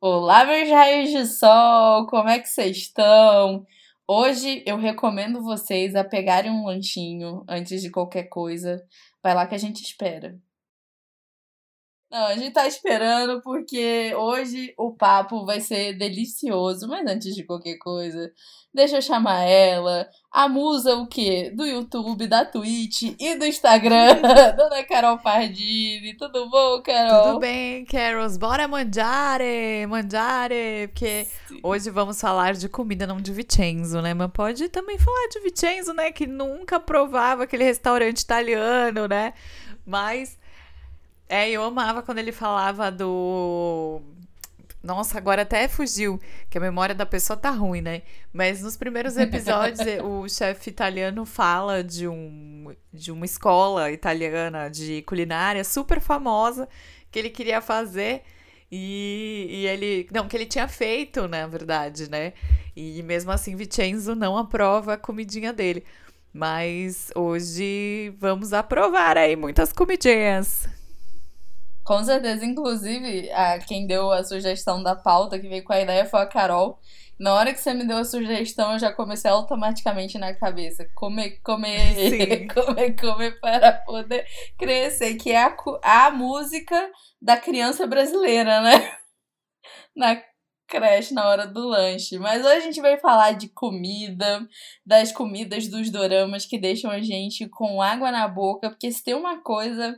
Olá, meus raios de sol, como é que vocês estão? Hoje eu recomendo vocês a pegarem um lanchinho antes de qualquer coisa. Vai lá que a gente espera. Não, a gente tá esperando porque hoje o papo vai ser delicioso, mas antes de qualquer coisa, deixa eu chamar ela, a musa o quê? Do YouTube, da Twitch e do Instagram, Dona Carol Pardini. Tudo bom, Carol? Tudo bem, Carols. Bora mangiare, mangiare, porque Sim. hoje vamos falar de comida, não de Vicenzo, né? Mas pode também falar de Vicenzo, né? Que nunca provava aquele restaurante italiano, né? Mas é, eu amava quando ele falava do. Nossa, agora até fugiu, que a memória da pessoa tá ruim, né? Mas nos primeiros episódios, o chefe italiano fala de, um, de uma escola italiana de culinária super famosa que ele queria fazer. E, e ele. Não, que ele tinha feito, na verdade, né? E mesmo assim, Vincenzo não aprova a comidinha dele. Mas hoje vamos aprovar aí muitas comidinhas. Com certeza, inclusive, a, quem deu a sugestão da pauta, que veio com a ideia, foi a Carol. Na hora que você me deu a sugestão, eu já comecei automaticamente na cabeça. Comer, comer, comer, comer para poder crescer. Que é a, a música da criança brasileira, né? Na creche, na hora do lanche. Mas hoje a gente vai falar de comida, das comidas dos doramas que deixam a gente com água na boca. Porque se tem uma coisa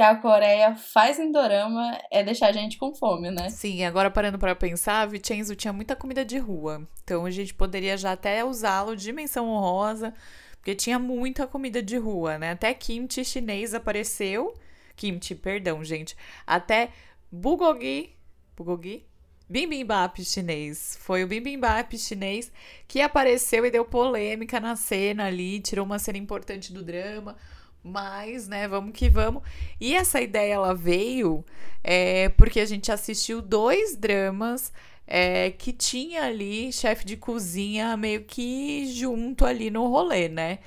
que a Coreia faz em dorama é deixar a gente com fome, né? Sim, agora parando para pensar, Vincenzo tinha muita comida de rua. Então a gente poderia já até usá-lo de menção honrosa, porque tinha muita comida de rua, né? Até kimchi chinês apareceu. Kimchi, perdão, gente. Até bulgogi, bulgogi? Bibimbap chinês. Foi o bibimbap chinês que apareceu e deu polêmica na cena ali, tirou uma cena importante do drama. Mas, né, vamos que vamos. E essa ideia ela veio é, porque a gente assistiu dois dramas é, que tinha ali chefe de cozinha meio que junto ali no rolê, né?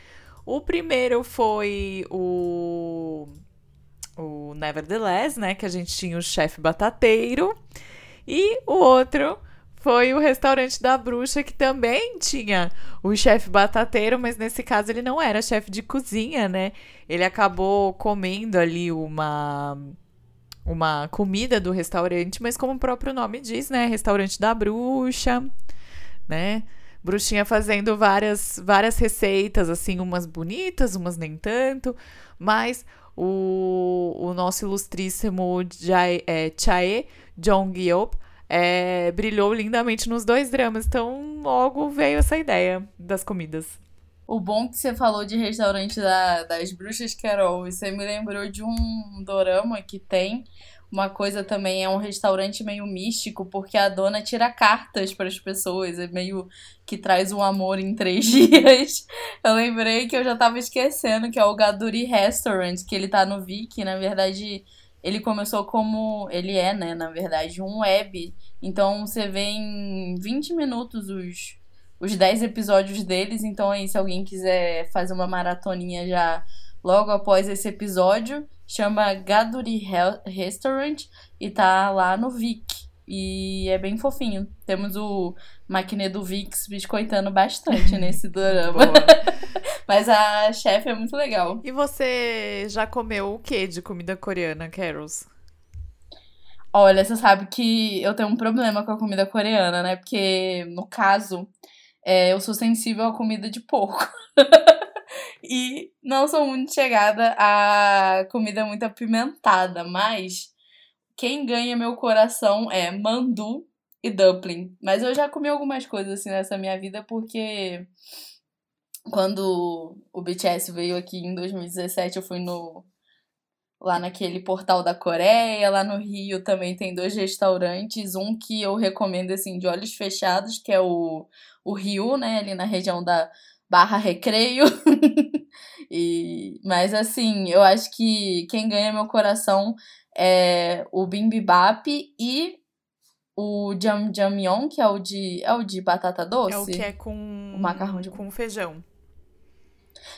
O primeiro foi o, o Nevertheless, né? Que a gente tinha o chefe batateiro. E o outro foi o restaurante da bruxa que também tinha o chefe batateiro, mas nesse caso ele não era chefe de cozinha, né? Ele acabou comendo ali uma uma comida do restaurante, mas como o próprio nome diz, né, restaurante da bruxa, né? Bruxinha fazendo várias várias receitas assim, umas bonitas, umas nem tanto, mas o, o nosso ilustríssimo Jae, é, Chae Jong-yeop é, brilhou lindamente nos dois dramas. Então, logo veio essa ideia das comidas. O bom que você falou de restaurante da, das bruxas Carol, você me lembrou de um dorama que tem uma coisa também, é um restaurante meio místico, porque a dona tira cartas para as pessoas, é meio que traz um amor em três dias. Eu lembrei que eu já tava esquecendo que é o Gaduri Restaurant, que ele tá no Viki, na verdade ele começou como. Ele é, né, na verdade, um web. Então você vê em 20 minutos os, os 10 episódios deles. Então aí, se alguém quiser fazer uma maratoninha já logo após esse episódio, chama Gaduri Restaurant e tá lá no Vic. E é bem fofinho. Temos o Maquinê do Vix biscoitando bastante nesse drama. Mas a chefe é muito legal. E você já comeu o que de comida coreana, Carols? Olha, você sabe que eu tenho um problema com a comida coreana, né? Porque, no caso, é, eu sou sensível à comida de porco. e não sou muito chegada a comida muito apimentada, mas quem ganha meu coração é mandu e dumpling. Mas eu já comi algumas coisas assim nessa minha vida porque quando o BTS veio aqui em 2017, eu fui no lá naquele portal da Coreia, lá no Rio também tem dois restaurantes, um que eu recomendo assim de olhos fechados, que é o o Rio, né, ali na região da Barra Recreio. e mas assim, eu acho que quem ganha meu coração é o bimbibap e o jam jamyeon, que é o de é o de batata doce. É o que é com o macarrão de com feijão.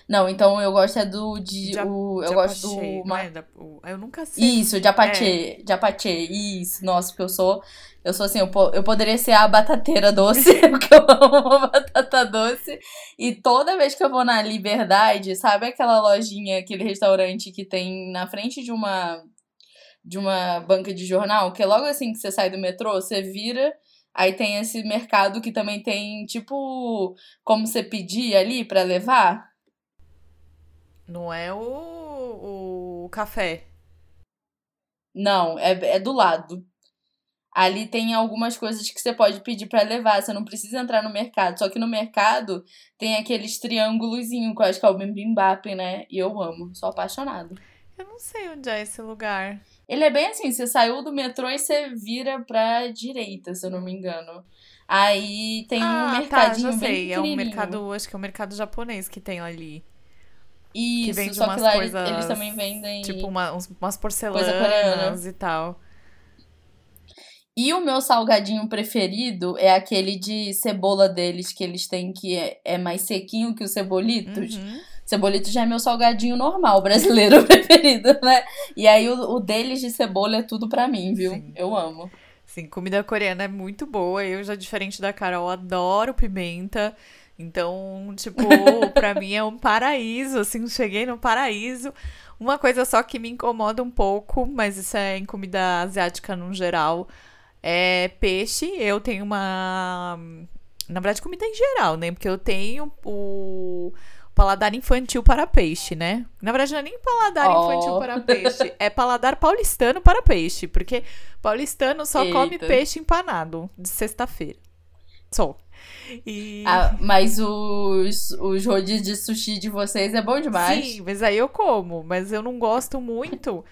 Não, então eu gosto é do de, o, eu gosto do não ma- é? Da- o- eu nunca sei. Isso, japachê, japachê, isso. Nossa, porque eu sou eu sou assim, eu, eu poderia ser a batateira doce, porque eu amo batata doce. E toda vez que eu vou na Liberdade, sabe aquela lojinha, aquele restaurante que tem na frente de uma de uma banca de jornal, que é logo assim que você sai do metrô, você vira, aí tem esse mercado que também tem tipo como você pedir ali pra levar. Não é o, o café. Não, é, é do lado. Ali tem algumas coisas que você pode pedir pra levar, você não precisa entrar no mercado. Só que no mercado tem aqueles triângulozinhos, que eu acho que é o bibimbap, né? E eu amo, sou apaixonada. Eu não sei onde é esse lugar. Ele é bem assim, você saiu do metrô e você vira pra direita, se eu não me engano. Aí tem um ah, mercadinho tá, já sei. É um mercado, acho que é um mercado japonês que tem ali. Isso, que vende só que umas lá eles- coisas. eles também vendem... Tipo uma, uns- umas porcelanas e tal. E o meu salgadinho preferido é aquele de cebola deles, que eles têm que é, é mais sequinho que os cebolitos. Uhum. Cebolito já é meu salgadinho normal brasileiro preferido, né? E aí o, o deles de cebola é tudo pra mim, viu? Sim. Eu amo. Sim, comida coreana é muito boa. Eu já, diferente da Carol, adoro pimenta. Então, tipo, pra mim é um paraíso, assim, cheguei no paraíso. Uma coisa só que me incomoda um pouco, mas isso é em comida asiática no geral, é peixe. Eu tenho uma. Na verdade, comida em geral, né? Porque eu tenho o paladar infantil para peixe, né? Na verdade, não é nem paladar Oh. infantil para peixe, é paladar paulistano para peixe. Porque paulistano só come Eita. peixe empanado de sexta-feira. Só. E. Ah, mas os, os rodízios de sushi de vocês é bom demais. Sim, mas aí eu como, mas eu não gosto muito.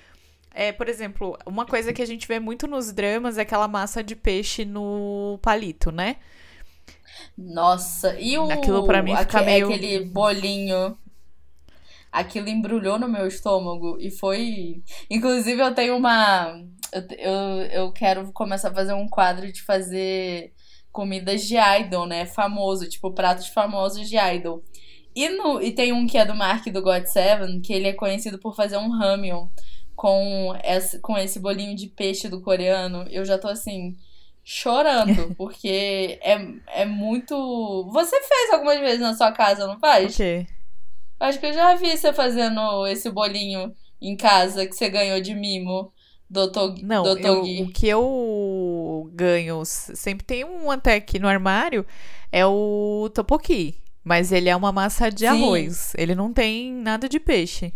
É, por exemplo, uma coisa que a gente vê muito nos dramas é aquela massa de peixe no palito, né? Nossa, e o. Aquilo pra mim fica aque- meio- Aquele bolinho. Aquilo embrulhou no meu estômago e foi. Inclusive, eu tenho uma. Eu, eu, eu quero começar a fazer um quadro de fazer comidas de idol, né? Famoso, tipo pratos famosos de idol. E, no, e tem um que é do Mark do God Seven, que ele é conhecido por fazer um ramyun com esse, com esse bolinho de peixe do coreano. Eu já tô assim, chorando, porque é, é muito. Você fez algumas vezes na sua casa, não faz? quê? Acho que eu já vi você fazendo esse bolinho em casa que você ganhou de mimo do Tog Não, do eu- Togi. o que eu ganho, sempre tem um até aqui no armário, é o topoki. Mas ele é uma massa de Sim. arroz. Ele não tem nada de peixe.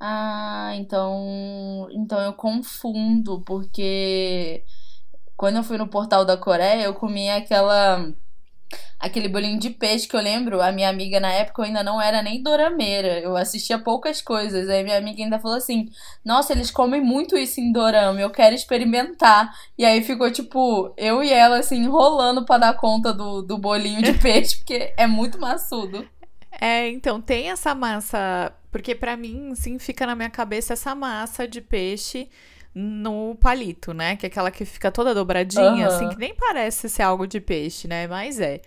Ah, então, então eu confundo, porque quando eu fui no portal da Coreia, eu comi aquela aquele bolinho de peixe que eu lembro, a minha amiga na época eu ainda não era nem dorameira, eu assistia poucas coisas. Aí minha amiga ainda falou assim: "Nossa, eles comem muito isso em dorama, eu quero experimentar". E aí ficou tipo, eu e ela assim enrolando pra dar conta do, do bolinho de peixe, porque é muito maçudo. É, então tem essa massa, porque pra mim, sim, fica na minha cabeça essa massa de peixe no palito, né? Que é aquela que fica toda dobradinha, Aham. assim, que nem parece ser algo de peixe, né? Mas é.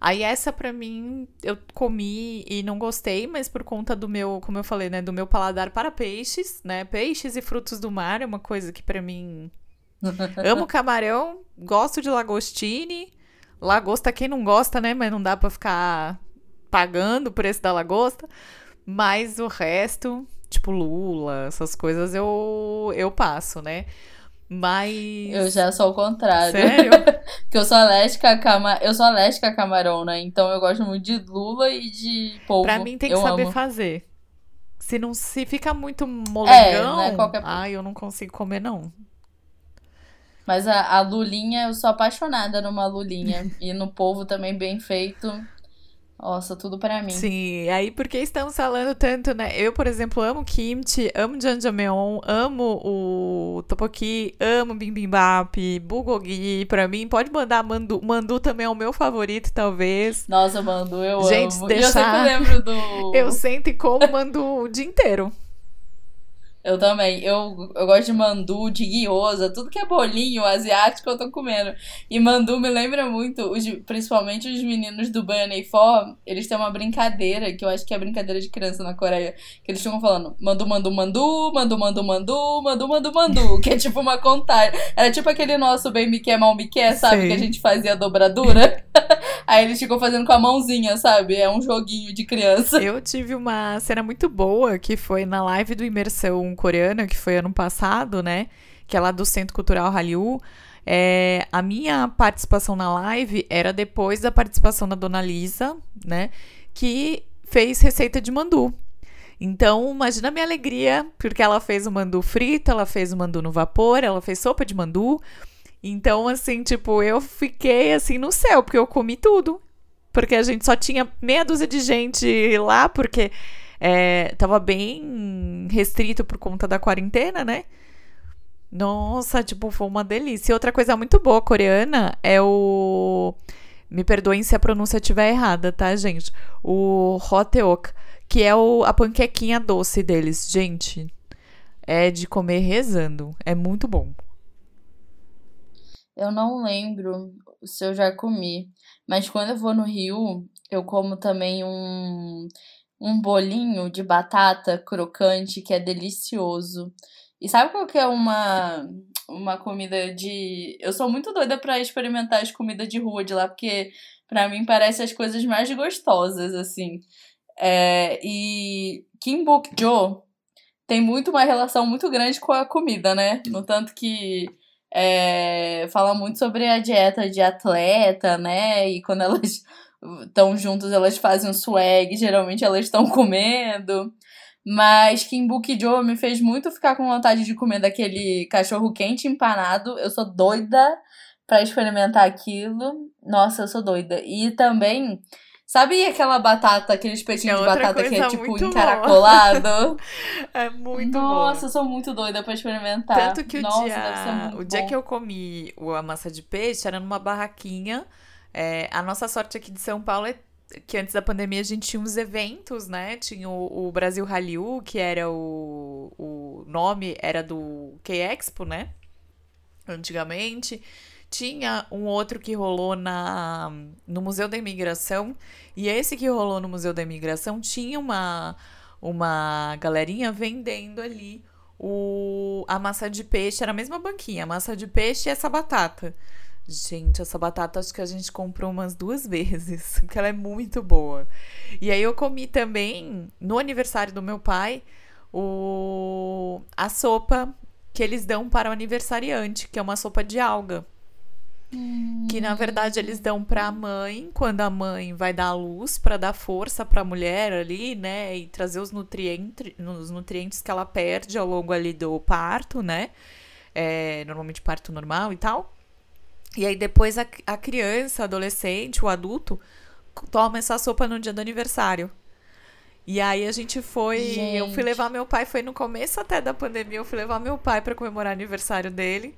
Aí essa pra mim eu comi e não gostei, mas por conta do meu, como eu falei, né, do meu paladar para peixes, né? Peixes e frutos do mar é uma coisa que pra mim amo camarão, gosto de lagostine. Lagosta quem não gosta, né, mas não dá pra ficar pagando o preço da lagosta. Mas o resto, tipo lula, essas coisas eu eu passo, né? Mas Eu já sou o contrário. Sério? Porque eu sou alérgica a cama... eu sou alérgica a camarão, né? Então eu gosto muito de lula e de polvo. Pra mim tem que eu saber amo. fazer. Se não se fica muito molengão, é qualquer- ai, eu não consigo comer não. Mas a, a lulinha, eu sou apaixonada numa lulinha. e no polvo também bem feito. Nossa, tudo pra mim. Sim, aí porque estamos falando tanto, né? Eu, por exemplo, amo kimchi, amo jjajangmyeon, amo o tteokbokki, amo bibimbap, bulgogi, pra mim pode mandar mandu, mandu também é o meu favorito, talvez. Nossa, Mandu, eu Gente, amo. deixar- E eu sempre lembro do. Eu sento e como mandu o dia inteiro. Eu também. Eu, eu gosto de mandu, de guiosa, tudo que é bolinho asiático eu tô comendo. E mandu me lembra muito, os, principalmente os meninos do Bunny For, eles têm uma brincadeira, que eu acho que é brincadeira de criança na Coreia, que eles ficam falando mandu, mandu, mandu, mandu, mandu, mandu, mandu, mandu, mandu, que é tipo uma contagem. Era tipo aquele nosso bem me quer, mal me quer, sabe? Sim. Que a gente fazia dobradura. Aí eles ficam fazendo com a mãozinha, sabe? É um joguinho de criança. Eu tive uma cena muito boa que foi na live do Imersão Coreana, que foi ano passado, né? Que é lá do Centro Cultural Hallyu. É, a minha participação na live era depois da participação da dona Lisa, né? Que fez receita de mandu. Então, imagina a minha alegria, porque ela fez o mandu frito, ela fez o mandu no vapor, ela fez sopa de mandu. Então, assim, tipo, eu fiquei assim no céu, porque eu comi tudo. Porque a gente só tinha meia dúzia de gente lá, porque é, tava bem restrito por conta da quarentena, né? Nossa, tipo, foi uma delícia. E outra coisa muito boa coreana é o. Me perdoem se a pronúncia estiver errada, tá, gente? O hoteok, que é o, a panquequinha doce deles. Gente, é de comer rezando. É muito bom. Eu não lembro se eu já comi, mas quando eu vou no Rio, eu como também um, um bolinho de batata crocante que é delicioso. E sabe qual que é uma, uma comida de. Eu sou muito doida para experimentar as comidas de rua de lá, porque para mim parece as coisas mais gostosas, assim. É, e Kimbukjo tem muito uma relação muito grande com a comida, né? No tanto que é, fala muito sobre a dieta de atleta, né? E quando elas estão juntas, elas fazem um swag, geralmente elas estão comendo. Mas Kimbuki Joe me fez muito ficar com vontade de comer daquele cachorro quente empanado. Eu sou doida para experimentar aquilo. Nossa, eu sou doida. E também Sabe aquela batata, aquele espetinho é de batata que é tipo encaracolado? é muito Nossa, eu sou muito doida pra experimentar. Tanto que o Nossa, dia, o dia que eu comi a massa de peixe era numa barraquinha. É, a nossa sorte aqui de São Paulo é que antes da pandemia a gente tinha uns eventos, né? Tinha o, o Brasil Hallyu, que era o, o nome era do K-Expo, né? Antigamente. Tinha um outro que rolou na, no Museu da Imigração. E esse que rolou no Museu da Imigração tinha uma, uma galerinha vendendo ali o, a massa de peixe. Era a mesma banquinha, a massa de peixe e essa batata. Gente, essa batata acho que a gente comprou umas duas vezes, porque ela é muito boa. E aí eu comi também, no aniversário do meu pai, o, a sopa que eles dão para o aniversariante, que é uma sopa de alga. Que na verdade eles dão para a mãe quando a mãe vai dar a luz para dar força para a mulher ali, né, e trazer os nutrientes, os nutrientes que ela perde ao longo ali do parto, né? É, normalmente parto normal e tal. E aí depois a, a criança, adolescente, o adulto toma essa sopa no dia do aniversário. E aí a gente foi, gente. eu fui levar meu pai, foi no começo até da pandemia, eu fui levar meu pai para comemorar o aniversário dele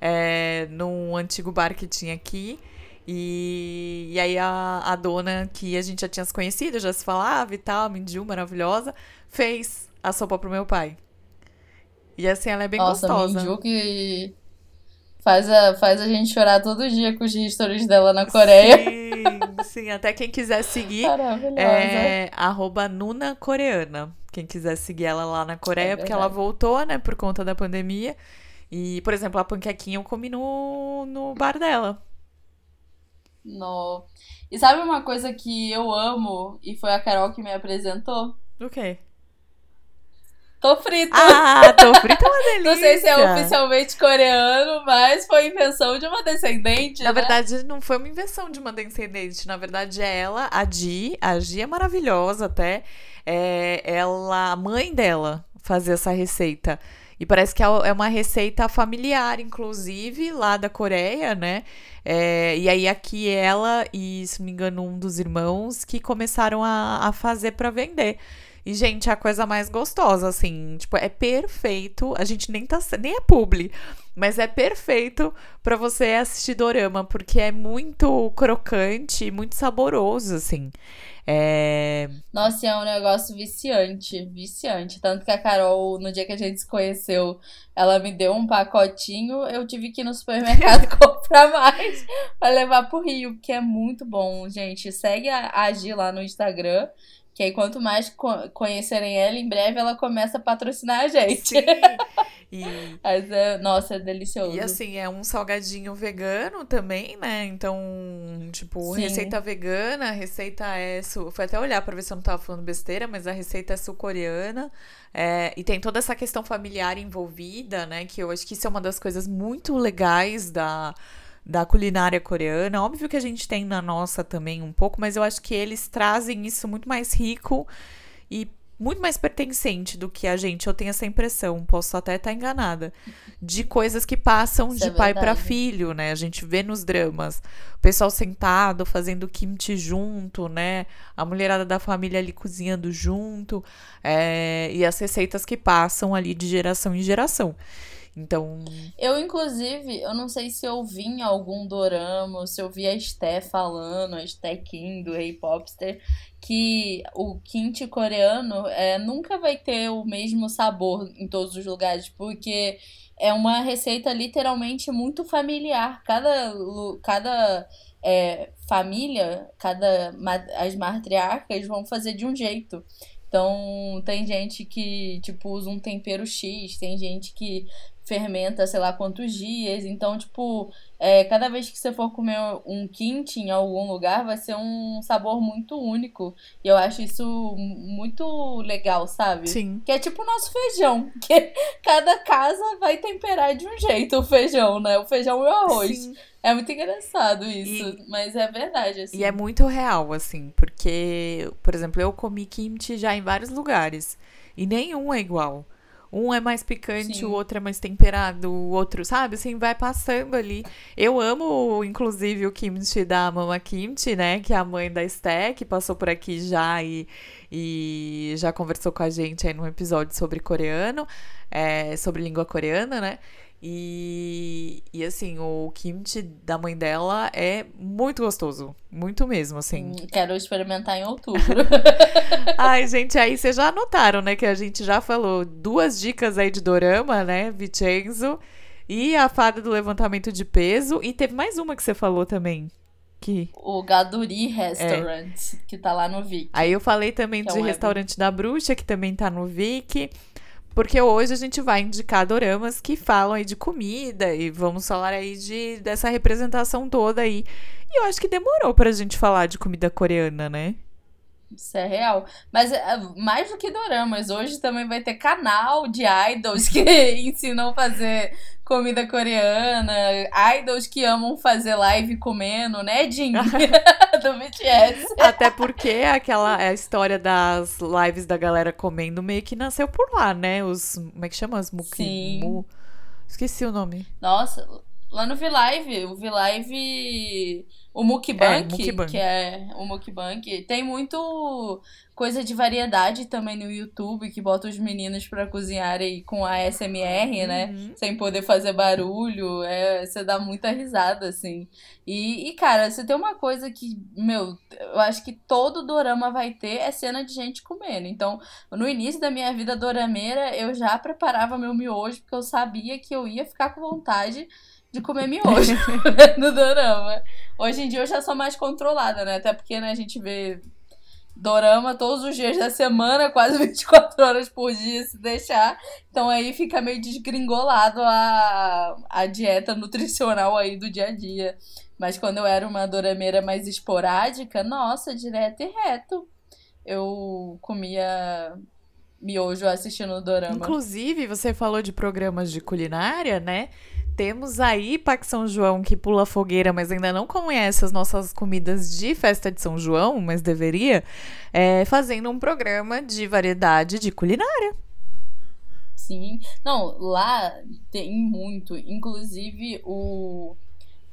é, num antigo bar que tinha aqui. E, e aí a, a dona, que a gente já tinha se conhecido, já se falava e tal, a maravilhosa, fez a sopa pro meu pai. E assim, ela é bem Nossa, gostosa. Minju que faz a, faz a gente chorar todo dia com os stories dela na Coreia. Sim, sim. Até quem quiser seguir é arroba Nuna Coreana. Quem quiser seguir ela lá na Coreia, é porque ela voltou, né, por conta da pandemia. E, por exemplo, a panquequinha eu comi no, no bar dela. No. E sabe uma coisa que eu amo e foi a Carol que me apresentou? O quê? Tô frito. Ah, tô frito é uma delícia. Não sei se é oficialmente coreano, mas foi invenção de uma descendente. Na né? verdade, não foi uma invenção de uma descendente. Na verdade, é ela, a Di. A Di é maravilhosa até. É ela, a mãe dela, fazia essa receita. E parece que é, é uma receita familiar, inclusive, lá da Coreia, né? É, e aí aqui ela e, se não me engano, um dos irmãos que começaram a, a fazer para vender. E, gente, é a coisa mais gostosa, assim. Tipo, é perfeito. A gente nem tá. Nem é publi. Mas é perfeito para você assistir dorama, porque é muito crocante, muito saboroso, assim. É... Nossa, é um negócio viciante, viciante. Tanto que a Carol, no dia que a gente se conheceu, ela me deu um pacotinho, eu tive que ir no supermercado comprar mais para levar pro Rio, que é muito bom, gente. Segue a Agi lá no Instagram. Que aí, quanto mais conhecerem ela, em breve ela começa a patrocinar a gente. Sim. E... Mas é, nossa, é delicioso. E assim, é um salgadinho vegano também, né? Então, tipo, Sim. receita vegana, receita é. Su... Foi até olhar pra ver se eu não tava falando besteira, mas a receita é sul-coreana. É... E tem toda essa questão familiar envolvida, né? Que eu acho que isso é uma das coisas muito legais da da culinária coreana. Óbvio que a gente tem na nossa também um pouco, mas eu acho que eles trazem isso muito mais rico e muito mais pertencente do que a gente. Eu tenho essa impressão, posso até estar enganada, de coisas que passam Isso de é pai para filho, né? A gente vê nos dramas o pessoal sentado fazendo kimchi junto, né? A mulherada da família ali cozinhando junto, é... e as receitas que passam ali de geração em geração. Então. Eu, inclusive, eu não sei se eu vi em algum dorama, se eu vi a Esté falando, a Esté Kim do Rei Popster, que o kimchi coreano é, nunca vai ter o mesmo sabor em todos os lugares, porque é uma receita literalmente muito familiar. Cada, cada é, família, cada as matriarcas vão fazer de um jeito. Então, tem gente que, tipo, usa um tempero X, tem gente que fermenta sei lá quantos dias. Então, tipo, é, cada vez que você for comer um kimchi em algum lugar, vai ser um sabor muito único. E eu acho isso muito legal, sabe? Sim. Que é tipo o nosso feijão. Que cada casa vai temperar de um jeito o feijão, né? O feijão e o arroz. Sim. É muito engraçado isso, e, mas é verdade, assim. E é muito real, assim, porque, por exemplo, eu comi kimchi já em vários lugares. E nenhum é igual. Um é mais picante, Sim. o outro é mais temperado, o outro, sabe? Assim, vai passando ali. Eu amo, inclusive, o kimchi da Mama Kimchi, né? Que é a mãe da Sté, que passou por aqui já e, e já conversou com a gente aí num episódio sobre coreano, é, sobre língua coreana, né? E, e assim, o kimchi da mãe dela é muito gostoso. Muito mesmo, assim. Hum, quero experimentar em outubro. Ai, gente, aí vocês já notaram, né? Que a gente já falou duas dicas aí de dorama, né? Vincenzo e a fada do levantamento de peso. E teve mais uma que você falou também. Que... O Gaduri Restaurant, é. que tá lá no Viki. Aí eu falei também de Restaurante da Bruxa, que também tá no Viki. Porque hoje a gente vai indicar doramas que falam aí de comida e vamos falar aí de, dessa representação toda aí. E eu acho que demorou pra gente falar de comida coreana, né? Isso é real. Mas é, mais do que doramas, hoje também vai ter canal de idols que ensinam a fazer comida coreana, idols que amam fazer live comendo, né, Jin? do BTS. Até porque aquela a história das lives da galera comendo meio que nasceu por lá, né? Os. Como é que chama? Os Mukimu. Esqueci o nome. Nossa, lá no V-Live, o V-Live o mukbang, é, que é o mukbang, tem muito coisa de variedade também no YouTube, que bota os meninos pra cozinharem com a SMR, né? Uhum. Sem poder fazer barulho, é, você dá muita risada, assim. E, e, cara, você tem uma coisa que, meu, eu acho que todo dorama vai ter é cena de gente comendo. Então, no início da minha vida dorameira, eu já preparava meu miojo, porque eu sabia que eu ia ficar com vontade de comer miojo no dorama. Hoje em dia eu já sou mais controlada, né? Até porque né, a gente vê dorama todos os dias da semana, quase 24 horas por dia, se deixar. Então aí fica meio desgringolado a, a dieta nutricional aí do dia a dia. Mas quando eu era uma dorameira mais esporádica, nossa, direto e reto. Eu comia miojo assistindo o dorama. Inclusive, você falou de programas de culinária, né? Temos aí Pac São João que pula fogueira, mas ainda não conhece as nossas comidas de festa de São João, mas deveria, é, fazendo um programa de variedade de culinária. Sim. Não, lá tem muito. Inclusive, o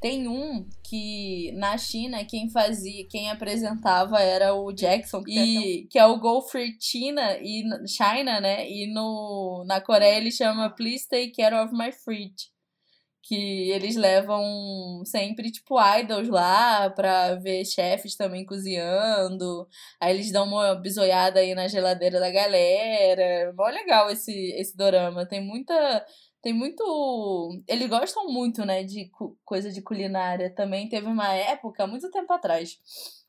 Tem um que na China quem fazia, quem apresentava era o Jackson, e, que é o Go Free China e China, né? E no na Coreia ele chama Please Take Care of My Fridge que eles levam sempre, tipo, idols lá pra ver chefes também cozinhando. Aí eles dão uma bisoiada aí na geladeira da galera. Mó legal esse, esse dorama. Tem muita. Tem muito. Eles gostam muito, né, de coisa de culinária. Também teve uma época, muito tempo atrás,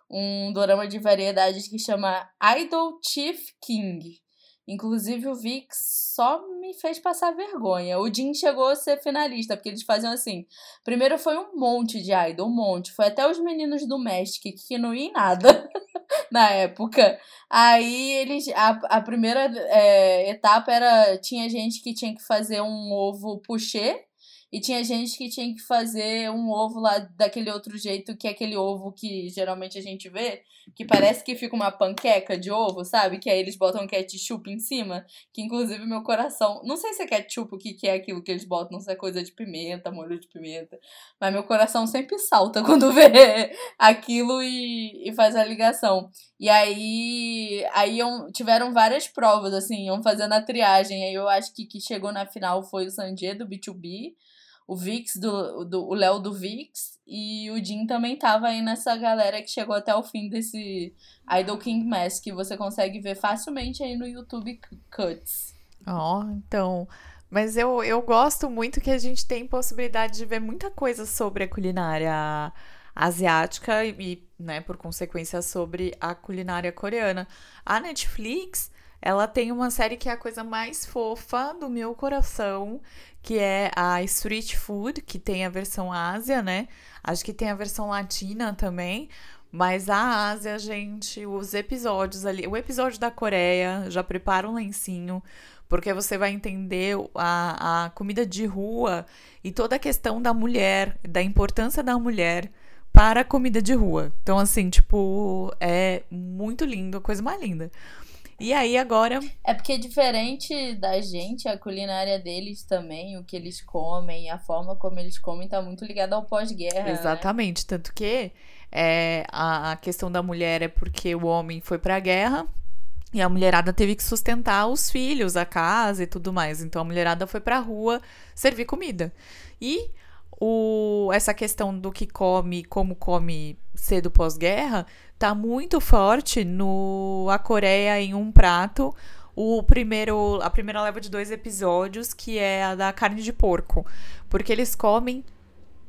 um dorama de variedades que chama Idol Chief King Inclusive, o Vix só me fez passar vergonha. O Jin chegou a ser finalista, porque eles faziam assim. Primeiro foi um monte de idol, um monte. Foi até os meninos do Magic, que não iam em nada na época. Aí eles. A, a primeira é, etapa era. Tinha gente que tinha que fazer um ovo puxê e tinha gente que tinha que fazer um ovo lá daquele outro jeito, que é aquele ovo que geralmente a gente vê, que parece que fica uma panqueca de ovo, sabe? Que aí eles botam ketchup em cima, que inclusive meu coração. Não sei se é ketchup, o que, é aquilo que eles botam, não sei se é coisa de pimenta, molho de pimenta. Mas meu coração sempre salta quando vê aquilo e, e faz a ligação. E aí, aí tiveram várias provas, assim, iam fazendo a triagem. Aí eu acho que que chegou na final foi o Sanjay do B2B o Vix, do, do, o Léo do Vix, e o Jim também tava aí nessa galera que chegou até o fim desse Idol King Mask, que você consegue ver facilmente aí no YouTube Cuts. Ó, oh, então. Mas eu, eu gosto muito que a gente tem possibilidade de ver muita coisa sobre a culinária asiática e, né, por consequência, sobre a culinária coreana. A Netflix, ela tem uma série que é a coisa mais fofa do meu coração, que é a Street Food, que tem a versão Ásia, né? Acho que tem a versão latina também. Mas a Ásia, gente, os episódios ali. O episódio da Coreia, já prepara um lencinho, porque você vai entender a, a comida de rua e toda a questão da mulher, da importância da mulher para a comida de rua. Então, assim, tipo, é muito lindo, a coisa mais linda. E aí agora. É porque diferente da gente, a culinária deles também, o que eles comem, a forma como eles comem, tá muito ligada ao pós-guerra. Né? Exatamente. Né? Tanto que é, a, a questão da mulher é porque o homem foi pra guerra. E a mulherada teve que sustentar os filhos, a casa e tudo mais. Então a mulherada foi pra rua servir comida. E o, essa questão do que come, como come cedo pós-guerra, tá muito forte no A Coreia em um prato. O primeiro, a primeira leva de dois episódios, que é a da carne de porco. Porque eles comem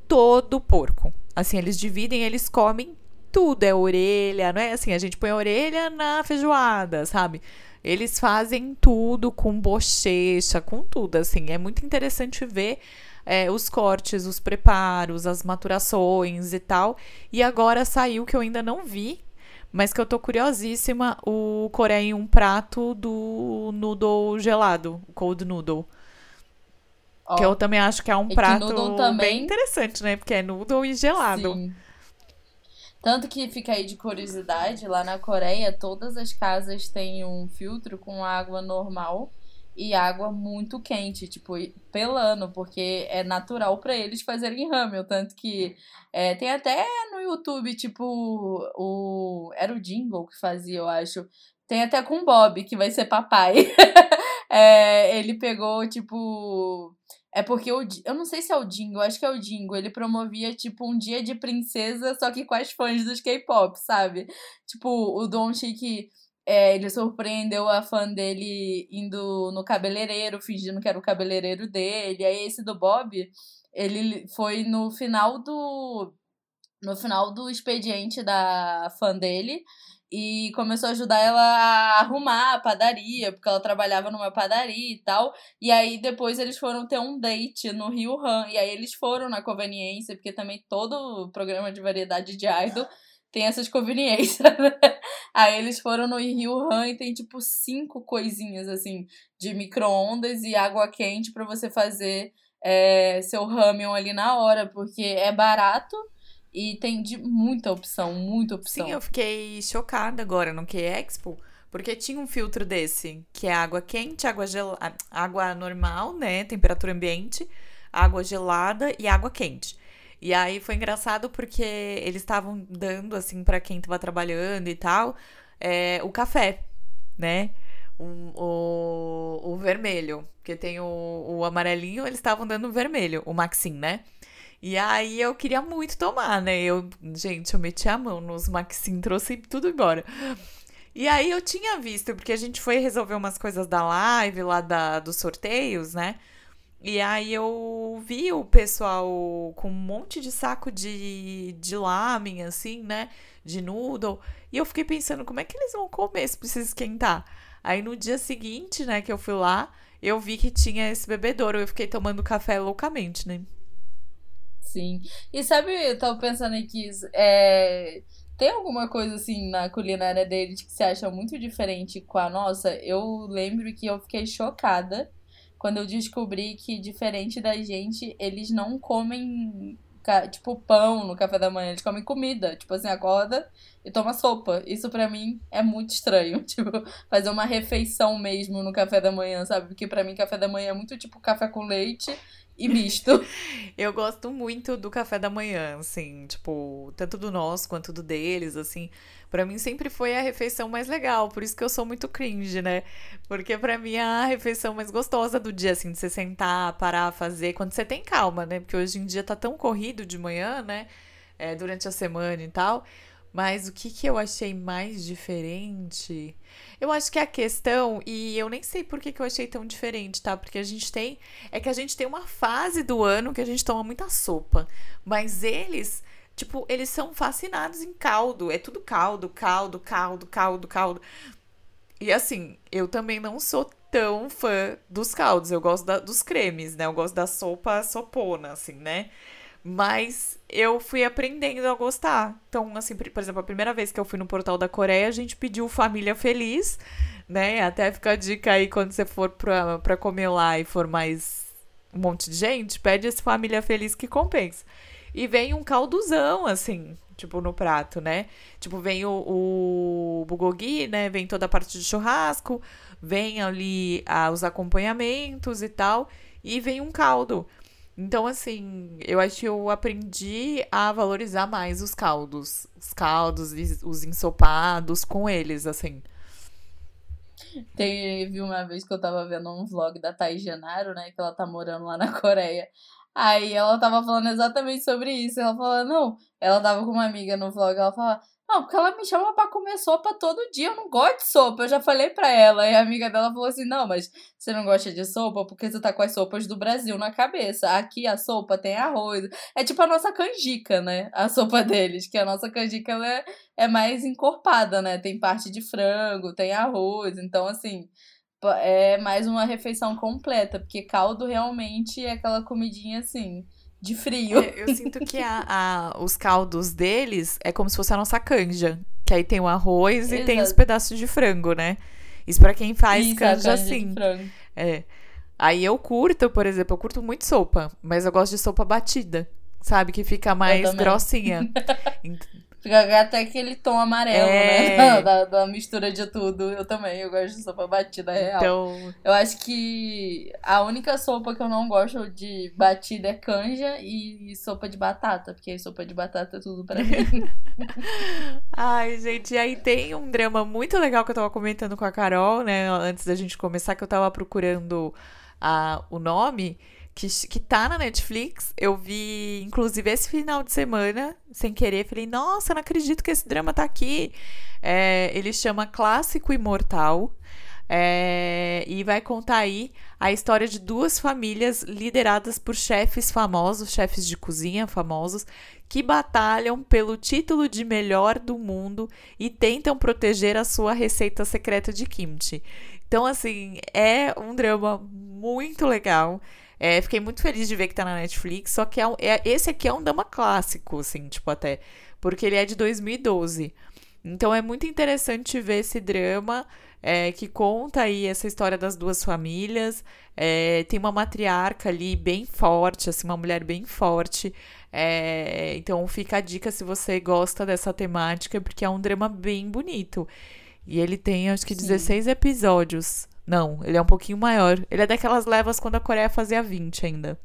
todo o porco. Assim, eles dividem, eles comem tudo. É orelha, não é assim? A gente põe a orelha na feijoada, sabe? Eles fazem tudo com bochecha, com tudo, assim. É muito interessante ver é, os cortes, os preparos, as maturações e tal. E agora saiu que eu ainda não vi, mas que eu tô curiosíssima, o Coreia em um prato do noodle gelado, cold noodle. Oh, que eu também acho que é um é prato também... bem interessante, né? Porque é noodle e gelado. Sim. Tanto que fica aí de curiosidade, lá na Coreia, todas as casas têm um filtro com água normal e água muito quente, tipo, pelando, porque é natural para eles fazerem ramen. Tanto que é, tem até no YouTube, tipo, o. Era o Jingle que fazia, eu acho. Tem até com o Bob, que vai ser papai. é, ele pegou, tipo. É porque o, eu não sei se é o Jingo, acho que é o Jingo. Ele promovia, tipo, um dia de princesa, só que com as fãs dos K-pop, sabe? Tipo, o Don Chique é, ele surpreendeu a fã dele indo no cabeleireiro, fingindo que era o cabeleireiro dele. Aí esse do Bob, ele foi no final do no final do expediente da fã dele e começou a ajudar ela a arrumar a padaria, porque ela trabalhava numa padaria e tal. E aí depois eles foram ter um date no Rio Han. E aí eles foram na conveniência, porque também todo programa de variedade de idol tem essas conveniências, né? Aí eles foram no Rio Han e tem tipo cinco coisinhas assim de micro-ondas e água quente para você fazer é, seu ramen ali na hora, porque é barato e tem de muita opção, muita opção. Sim, eu fiquei chocada agora no K-Expo, porque tinha um filtro desse, que é água quente, água, gel... água normal, né, temperatura ambiente, água gelada e água quente. E aí foi engraçado porque eles estavam dando, assim, para quem tava trabalhando e tal, é, o café, né? Um, o, o vermelho. Porque tem o, o amarelinho, eles estavam dando o vermelho, o Maxim, né? E aí eu queria muito tomar, né? Eu, gente, eu meti a mão nos Maxim, trouxe tudo embora. E aí eu tinha visto, porque a gente foi resolver umas coisas da live, lá da, dos sorteios, né? E aí eu vi o pessoal com um monte de saco de, de lamen, assim, né? De noodle. E eu fiquei pensando, como é que eles vão comer se precisa esquentar? Aí no dia seguinte, né, que eu fui lá, eu vi que tinha esse bebedouro. Eu fiquei tomando café loucamente, né? Sim. E sabe, eu tava pensando aqui, é... tem alguma coisa assim na culinária deles que você acha muito diferente com a nossa? Eu lembro que eu fiquei chocada quando eu descobri que, diferente da gente, eles não comem tipo pão no café da manhã, eles comem comida, tipo assim, acorda e toma sopa. Isso para mim é muito estranho, tipo, fazer uma refeição mesmo no café da manhã, sabe? Porque para mim café da manhã é muito tipo café com leite e misto. eu gosto muito do café da manhã, assim, tipo, tanto do nosso quanto do deles, assim. Para mim sempre foi a refeição mais legal, por isso que eu sou muito cringe, né? Porque para mim é a refeição mais gostosa do dia, assim, de você sentar, parar, fazer, quando você tem calma, né? Porque hoje em dia tá tão corrido de manhã, né? É, durante a semana e tal. Mas o que, que eu achei mais diferente? Eu acho que a questão, e eu nem sei por que, que eu achei tão diferente, tá? Porque a gente tem. É que a gente tem uma fase do ano que a gente toma muita sopa. Mas eles, tipo, eles são fascinados em caldo. É tudo caldo, caldo, caldo, caldo, caldo. E assim, eu também não sou tão fã dos caldos. Eu gosto da, dos cremes, né? Eu gosto da sopa sopona, assim, né? Mas eu fui aprendendo a gostar. Então, assim, por exemplo, a primeira vez que eu fui no portal da Coreia, a gente pediu Família Feliz, né? Até fica a dica aí quando você for pra, pra comer lá e for mais um monte de gente, pede esse Família Feliz que compensa. E vem um calduzão, assim, tipo, no prato, né? Tipo, vem o, o bugogi, né? Vem toda a parte de churrasco, vem ali ah, os acompanhamentos e tal, e vem um caldo. Então, assim, eu acho que eu aprendi a valorizar mais os caldos. Os caldos, os ensopados com eles, assim. Teve uma vez que eu tava vendo um vlog da Thais Genaro, né? Que ela tá morando lá na Coreia. Aí ela tava falando exatamente sobre isso. Ela falou, não, ela tava com uma amiga no vlog, ela falava, não, porque ela me chama para comer sopa todo dia. Eu não gosto de sopa. Eu já falei pra ela. E a amiga dela falou assim: não, mas você não gosta de sopa porque você tá com as sopas do Brasil na cabeça. Aqui a sopa tem arroz. É tipo a nossa canjica, né? A sopa deles. Que a nossa canjica ela é, é mais encorpada, né? Tem parte de frango, tem arroz. Então, assim é mais uma refeição completa, porque caldo realmente é aquela comidinha assim de frio. É, eu sinto que a, a, os caldos deles é como se fosse a nossa canja. Que aí tem o arroz Exato. e tem os pedaços de frango, né? Isso para quem faz Isso, canja assim. É. Aí eu curto, por exemplo, eu curto muito sopa, mas eu gosto de sopa batida, sabe? Que fica mais grossinha. Fica até aquele tom amarelo, né? é... né? Da, da, mistura de tudo. Eu também, eu gosto de sopa batida real. Então... Eu acho que a única sopa que eu não gosto de batida é canja e sopa de batata, porque sopa de batata é tudo pra mim. Ai, gente, e aí tem um drama muito legal que eu tava comentando com a Carol, né? Antes da gente começar, que eu tava procurando a, o nome que, que tá na Netflix. Eu vi, inclusive, esse final de semana, sem querer. Falei, nossa, não acredito que esse drama tá aqui. É, ele chama Clássico Imortal. É, e vai contar aí a história de duas famílias lideradas por chefes famosos, chefes de cozinha famosos, que batalham pelo título de melhor do mundo e tentam proteger a sua receita secreta de kimchi. Então, assim, é um drama muito legal. É, fiquei muito feliz de ver que tá na Netflix, só que é, é, esse aqui é um drama clássico, assim, tipo, até. Porque ele é de 2012. Então é muito interessante ver esse drama é, que conta aí essa história das duas famílias. É, tem uma matriarca ali bem forte, assim, uma mulher bem forte. É, então fica a dica se você gosta dessa temática, porque é um drama bem bonito. E ele tem, acho que, Sim. 16 episódios. Não, ele é um pouquinho maior. Ele é daquelas levas quando a Coreia fazia 20 ainda.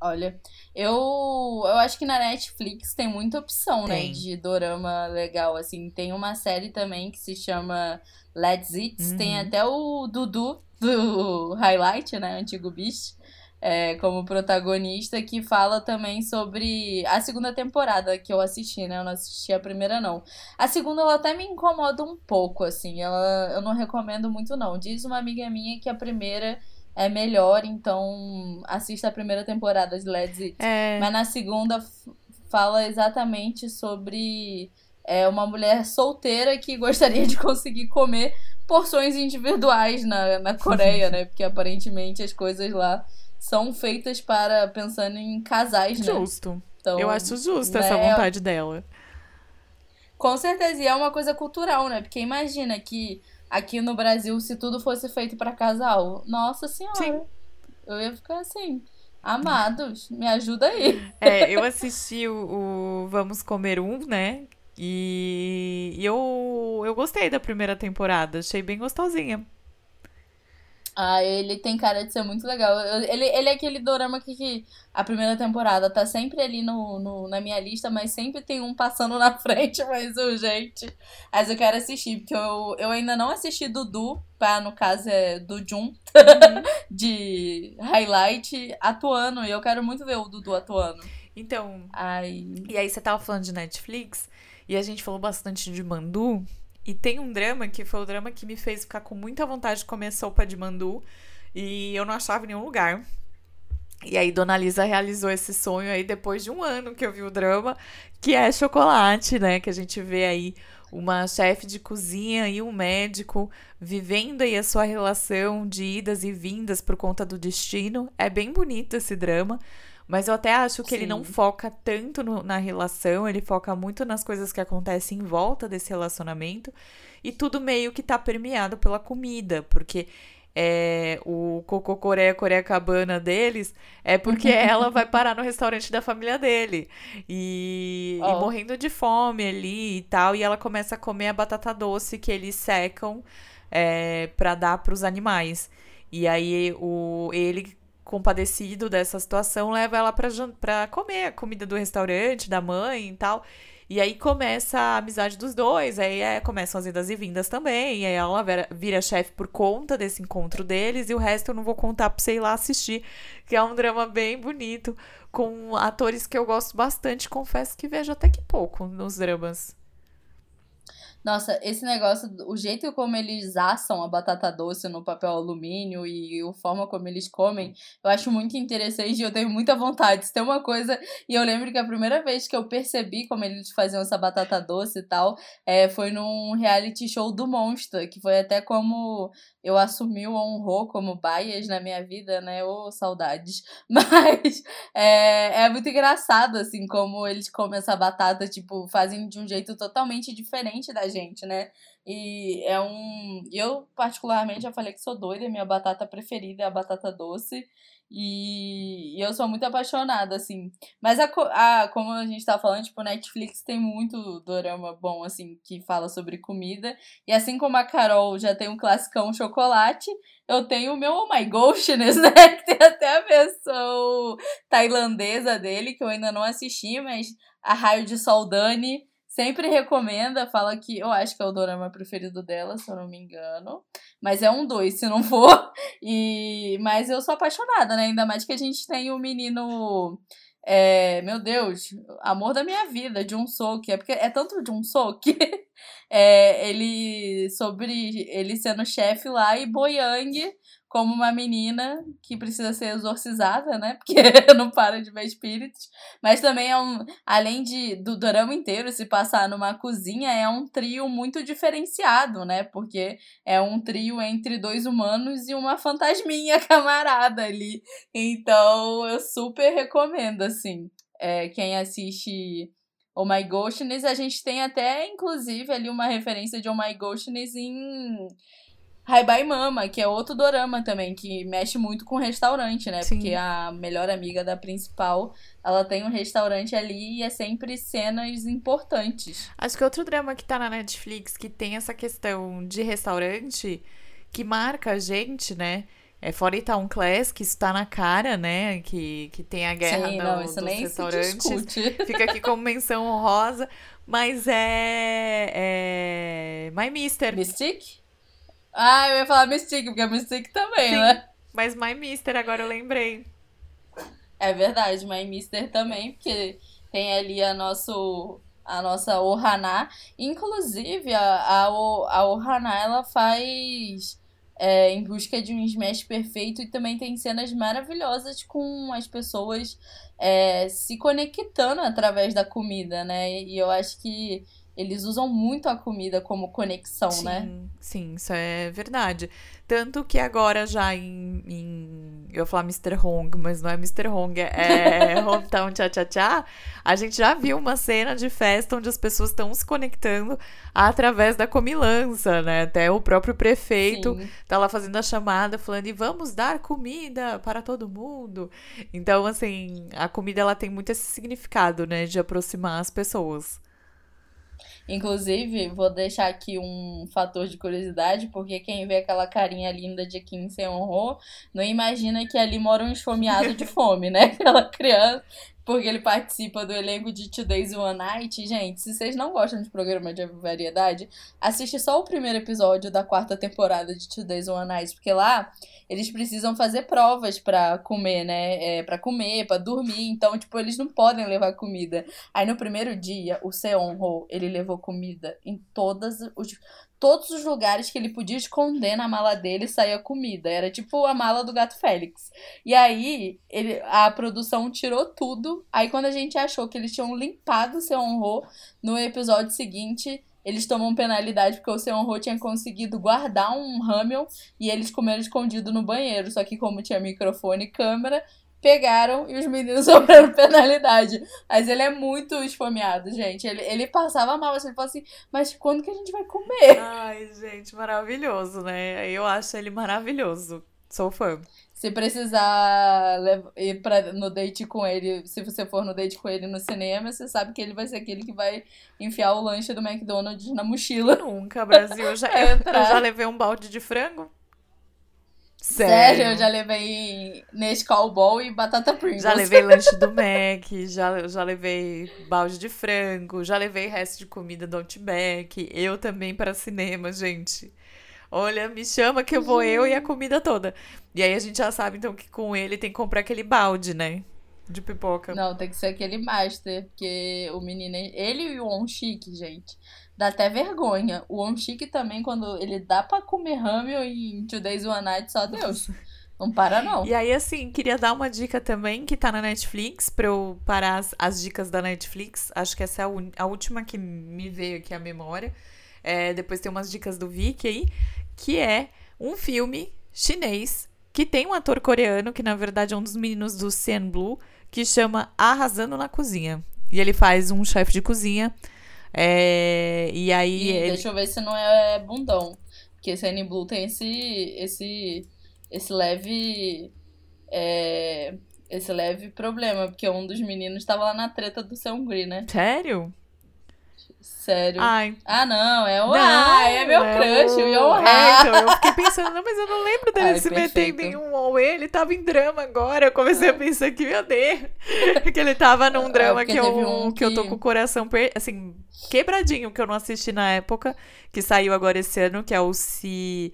Olha, eu, eu acho que na Netflix tem muita opção, né, Tem. de dorama legal, assim. Tem uma série também que se chama Let's Eat, tem Uhum. até o Dudu do Highlight, né, antigo Beast, é, como protagonista, que fala também sobre a segunda temporada que eu assisti, né, eu não assisti a primeira não. A segunda ela até me incomoda um pouco, assim, ela, eu não recomendo muito não. Diz uma amiga minha que a primeira é melhor, então assista a primeira temporada de Let's Eat. É. Mas na segunda fala exatamente sobre é, uma mulher solteira que gostaria de conseguir comer porções individuais na, na Coreia, né? Porque aparentemente as coisas lá são feitas para pensando em casais, né? Justo. Então, Eu acho justa né, essa vontade dela. Com certeza, e é uma coisa cultural, né? Porque imagina que aqui no Brasil, se tudo fosse feito para casal, nossa senhora, Sim. eu ia ficar assim, amados, me ajuda aí. É, eu assisti o, o Vamos Comer Um, né? E, e eu, eu gostei da primeira temporada, achei bem gostosinha. Ah, ele tem cara de ser muito legal. Ele, ele é aquele dorama que, que a primeira temporada tá sempre ali no, no- na minha lista, mas sempre tem um passando na frente mais urgente. Mas eu quero assistir, porque eu, eu ainda não assisti Dudu, pá, no caso é do Jun, de highlight, atuando. E eu quero muito ver o Dudu atuando. Então, Ai. E aí você tava falando de Netflix e a gente falou bastante de mandu. E tem um drama que foi o drama que me fez ficar com muita vontade de comer sopa de mandu. E eu não achava em nenhum lugar. E aí Dona Lisa realizou esse sonho aí depois de um ano que eu vi o drama, que é chocolate, né? Que a gente vê aí uma chefe de cozinha e um médico vivendo aí a sua relação de idas e vindas por conta do destino. É bem bonito esse drama. Mas eu até acho que ele não Sim. foca tanto no- na relação, ele foca muito nas coisas que acontecem em volta desse relacionamento. E tudo meio que tá permeado pela comida, porque é, o Cocô Coreia Coreia Cabana deles é porque ela vai parar no restaurante da família dele. E, e Ó. morrendo de fome ali e tal. E ela começa a comer a batata doce que eles secam é, para dar pros animais. E aí o, ele, compadecido dessa situação, leva ela pra, comer a comida do restaurante, da mãe e tal. E aí começa a amizade dos dois, aí é, começam as idas e vindas também, e aí ela vira, vira chefe por conta desse encontro deles, e o resto eu não vou contar pra você ir lá assistir, que é um drama bem bonito, com atores que eu gosto bastante, confesso que vejo até que pouco nos dramas. Nossa, esse negócio, o jeito como eles assam a batata doce no papel alumínio e a forma como eles comem, eu acho muito interessante e eu tenho muita vontade. Tem uma coisa. E eu lembro que a primeira vez que eu percebi como eles faziam essa batata doce e tal, é, foi num reality show do Monster, que foi até como eu assumi o honrou como bias na minha vida, né? Ô, saudades. Mas é, é muito engraçado, assim, como eles comem essa batata, tipo, fazem de um jeito totalmente diferente da gente, né? E é um. Eu, particularmente, já falei que sou doida, minha batata preferida é a batata doce. E, eu sou muito apaixonada, assim. Mas a, a, como a gente tá falando, tipo, Netflix tem muito dorama bom, assim, que fala sobre comida. E assim como a Carol já tem um classicão chocolate, eu tenho o meu Oh My Ghostness, né? Que tem até a versão tailandesa dele, que eu ainda não assisti, mas a Raio de Sol Dani sempre recomenda, fala que eu acho que é o dorama preferido dela, se eu não me engano. Mas é um dois, se não for. E mas eu sou apaixonada, né? Ainda mais que a gente tem o menino é, meu Deus, amor da minha vida, um Sok, é porque é tanto um Sok, é, ele sobre ele sendo chefe lá e Boyang como uma menina que precisa ser exorcizada, né? Porque não para de ver espíritos. Mas também é um. Além de do drama inteiro se passar numa cozinha, é um trio muito diferenciado, né? Porque é um trio entre dois humanos e uma fantasminha camarada ali. Então eu super recomendo, assim. É, quem assiste Oh My Ghostness, a gente tem até, inclusive, ali uma referência de Oh My Ghostness em Haibai Mama, que é outro dorama também, que mexe muito com restaurante, né? Sim. Porque a melhor amiga da principal, ela tem um restaurante ali e é sempre cenas importantes. Acho que outro drama que tá na Netflix que tem essa questão de restaurante que marca a gente, né? É fora Town Class, que está na cara, né? Que, que tem a guerra Sim, não, isso dos nem se restaurantes. discute. Fica aqui como menção honrosa. Mas é. é My Mister. Mystic? Ah, eu ia falar Mystic, porque é Mystic também, Sim. né? Mas My Mister, agora eu lembrei. É verdade, My Mister também, porque tem ali a, nosso, a nossa Ohana. Inclusive, a, a, O- a Ohana, ela faz é, Em Busca de um Smash Perfeito e também tem cenas maravilhosas com as pessoas é, se conectando através da comida, né? E eu acho que eles usam muito a comida como conexão, sim, né? sim, isso é verdade. Tanto que agora já em. em- eu ia falar Mr. Hong, mas não é Mr. Hong, é Hometown Cha Cha Cha. A gente já viu uma cena de festa onde as pessoas estão se conectando através da comilança, né? Até o próprio prefeito Sim. tá lá fazendo a chamada, falando, e vamos dar comida para todo mundo. Então, assim, a comida ela tem muito esse significado, né? De aproximar as pessoas. Inclusive, vou deixar aqui um fator de curiosidade, porque quem vê aquela carinha linda de Kim Seon-ho não imagina que ali mora um esfomeado de fome, né? Aquela criança, porque ele participa do elenco de Today's One Night. Gente, se vocês não gostam de programa de variedade, assiste só o primeiro episódio da quarta temporada de Today's One Night, porque lá eles precisam fazer provas pra comer, né? É, para comer, pra dormir, então, tipo, eles não podem levar comida. Aí no primeiro dia, o Seon-ho, ele levou comida em todas os, todos os lugares que ele podia esconder na mala dele saía comida. Era tipo a mala do gato Félix. E aí, ele, a produção tirou tudo. Aí quando a gente achou que eles tinham limpado o Seon-ho, no episódio seguinte, eles tomam penalidade porque o Seon-ho tinha conseguido guardar um ramen e eles comeram escondido no banheiro. Só que como tinha microfone e câmera, pegaram e os meninos sofreram penalidade. Mas ele é muito esfomeado, gente. Ele, ele passava mal, assim, ele falou assim, mas quando que a gente vai comer? Ai, gente, maravilhoso, né? Eu acho ele maravilhoso. Sou fã. Se precisar ir pra, no date com ele, se você for no date com ele no cinema, você sabe que ele vai ser aquele que vai enfiar o lanche do McDonald's na mochila. Nunca, Brasil. Eu já, eu, já levei um balde de frango. Sério, eu já levei Nescau Ball e batata Pringles. Já levei lanche do Mac, já, já levei balde de frango, já levei resto de comida do Outback. Eu também para cinema, gente. Olha, me chama que eu vou eu e a comida toda. E aí a gente já sabe, então, que com ele tem que comprar aquele balde, né? De pipoca. Não, tem que ser aquele master, porque o menino, ele e o On Chique, gente, dá até vergonha. O On Chique também, quando ele dá pra comer ramen em Today's One Night, só Deus. Não para, não. E aí, assim, queria dar uma dica também que tá na Netflix, pra eu parar as, as dicas da Netflix. Acho que essa é a, a última que me veio aqui à memória. É, depois tem umas dicas do Vicky aí, que é um filme chinês que tem um ator coreano, que na verdade é um dos meninos do Cien Blue, que chama Arrasando na Cozinha. E ele faz um chefe de cozinha. É, e aí. E ele- deixa eu ver se não é bundão. Porque esse N Blue tem esse. esse. esse leve. é, esse leve problema. Porque um dos meninos tava lá na treta do Seungri, né? Sério? Sério. Ai, Ah, não, é o Não, Ah, é meu crush, o Yoon É, então, eu fiquei pensando, não, mas eu não lembro dele Ai, se perfeito. metendo em um Owe, ele tava em drama agora. Eu comecei a pensar que, meu Deus, que ele tava num É, drama porque que, eu, um que eu tô que- com o coração, per- assim, quebradinho, que eu não assisti na época, que saiu agora esse ano, que é o Se...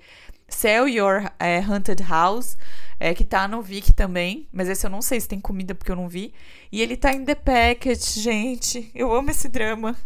Sell Your é, Haunted House, é, que tá no Vic também, mas esse eu não sei se tem comida porque eu não vi. E ele tá em The Packet, gente, eu amo esse drama.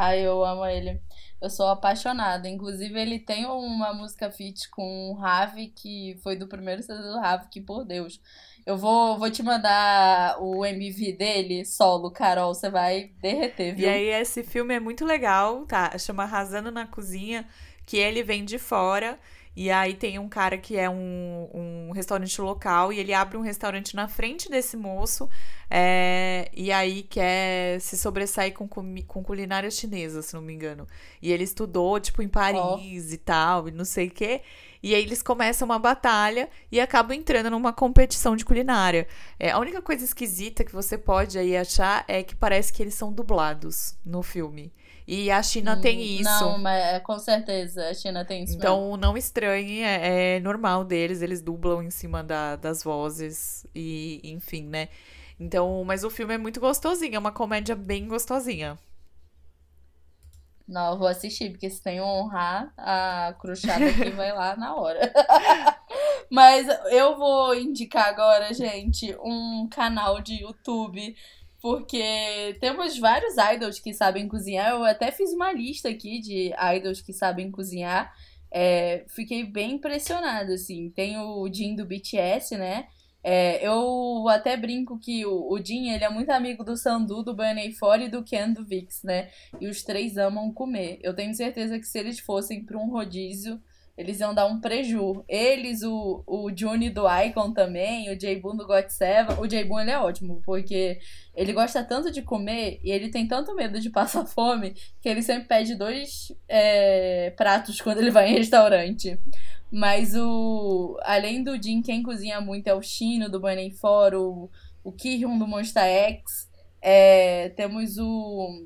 Ai, eu amo ele. Eu sou apaixonada. Inclusive, ele tem uma música feat com o Ravi, que foi do primeiro CD do Ravi, que por Deus. Eu vou, vou te mandar o MV dele, solo, Carol. Você vai derreter, E viu? aí, esse filme é muito legal, tá? Chama Arrasando na Cozinha, que ele vem de fora. E aí tem um cara que é um, um restaurante local e ele abre um restaurante na frente desse moço. é, e aí quer se sobressair com, com culinária chinesa, se não me engano. E ele estudou, tipo, em Paris e tal, e não sei o quê. E aí eles começam uma batalha e acabam entrando numa competição de culinária. É, a única coisa esquisita que você pode aí achar é que parece que eles são dublados no filme. E a China hum, tem isso. Não, mas é, com certeza, a China tem isso. Então, mesmo. não estranhe, é, é, normal deles, eles dublam em cima da, das vozes e, enfim, né? Então, mas o filme é muito gostosinho, é uma comédia bem gostosinha. Não, eu vou assistir, porque se tem honrar, a cruchada aqui vai lá na hora. Mas eu vou indicar agora, gente, um canal de YouTube porque temos vários idols que sabem cozinhar. Eu até fiz uma lista aqui de idols que sabem cozinhar. É, fiquei bem impressionada, assim. Tem o Jin do BTS, né? É, eu até brinco que o, o Jin, ele é muito amigo do Sandu, do Bunny e do Ken do Vix, né? E os três amam comer. Eu tenho certeza que se eles fossem para um rodízio, eles iam dar um preju. Eles, o, o Juni do Icon também, o J-Boon do God Seven. O J-Boon, ele é ótimo, porque ele gosta tanto de comer e ele tem tanto medo de passar fome que ele sempre pede dois é, pratos quando ele vai em restaurante. Mas o. Além do Jin, quem cozinha muito é o Chino do Bunny For, o, o Kihyun do Monster X. É, temos o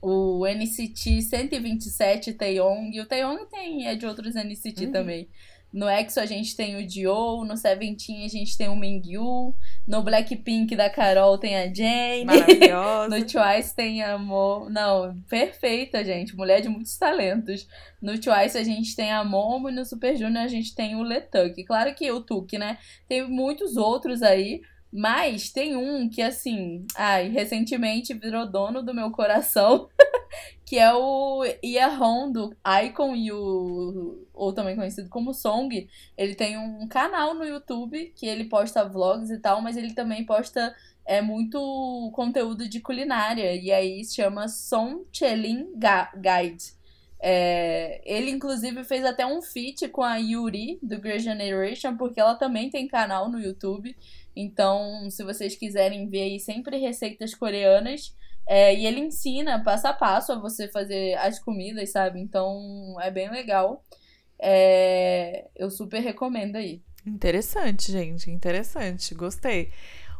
o NCT 127 Taeyong. O Taeyong tem, é de outros NCT uhum. também. No EXO a gente tem o Dio, no Seventeen a gente tem o Mingyu, no Blackpink da Carol tem a Jane, Maravilhosa. no Twice tem a Mo... Não, perfeita, gente, mulher de muitos talentos. No Twice a gente tem a Momo e no Super Junior a gente tem o Letuck. Claro que o Tuck, né? Tem muitos outros aí, mas tem um que, assim, ai, recentemente virou dono do meu coração, que é o Iahon do Icon e o. ou também conhecido como Song. Ele tem um canal no YouTube que ele posta vlogs e tal, mas ele também posta é muito conteúdo de culinária. E aí se chama Song Chelin Guide. É, ele, inclusive, fez até um feat com a Yuri, do Girl Generation, porque ela também tem canal no YouTube. Então, se vocês quiserem ver aí sempre receitas coreanas, é, e ele ensina passo a passo a você fazer as comidas, sabe? Então, é bem legal. É, eu super recomendo aí. Interessante, gente, interessante. Gostei.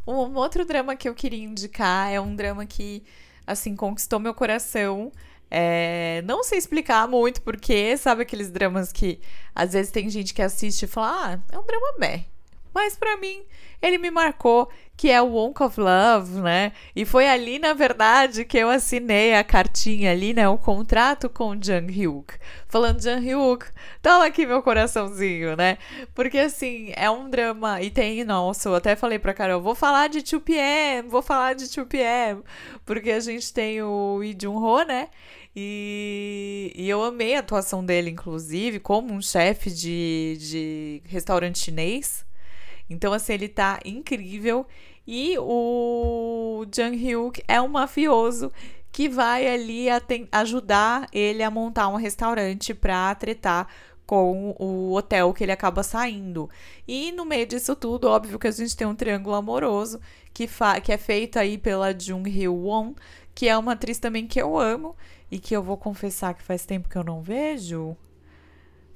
Um outro drama que eu queria indicar é um drama que, assim, conquistou meu coração. É, não sei explicar muito porque, sabe aqueles dramas que às vezes tem gente que assiste e fala, ah, é um drama meh. Mas para mim, ele me marcou, que é o Wonk of Love, né? E foi ali, na verdade, que eu assinei a cartinha ali, né? O contrato com Jung Hyuk. Falando Jung Hyuk, toma aqui meu coraçãozinho, né? Porque, assim, é um drama... E tem, nossa, eu até falei pra Carol, vou falar de 2PM, vou falar de 2PM. Porque a gente tem o Lee Jun-ho, né? E, e, eu amei a atuação dele, inclusive, como um chefe de, de restaurante chinês. Então, assim, ele tá incrível. E o Jung Hyuk é um mafioso que vai ali ajudar ele a montar um restaurante para tretar com o hotel que ele acaba saindo. E no meio disso tudo, óbvio que a gente tem um triângulo amoroso que, que é feito aí pela Jung Hyo Won, que é uma atriz também que eu amo e que eu vou confessar que faz tempo que eu não vejo.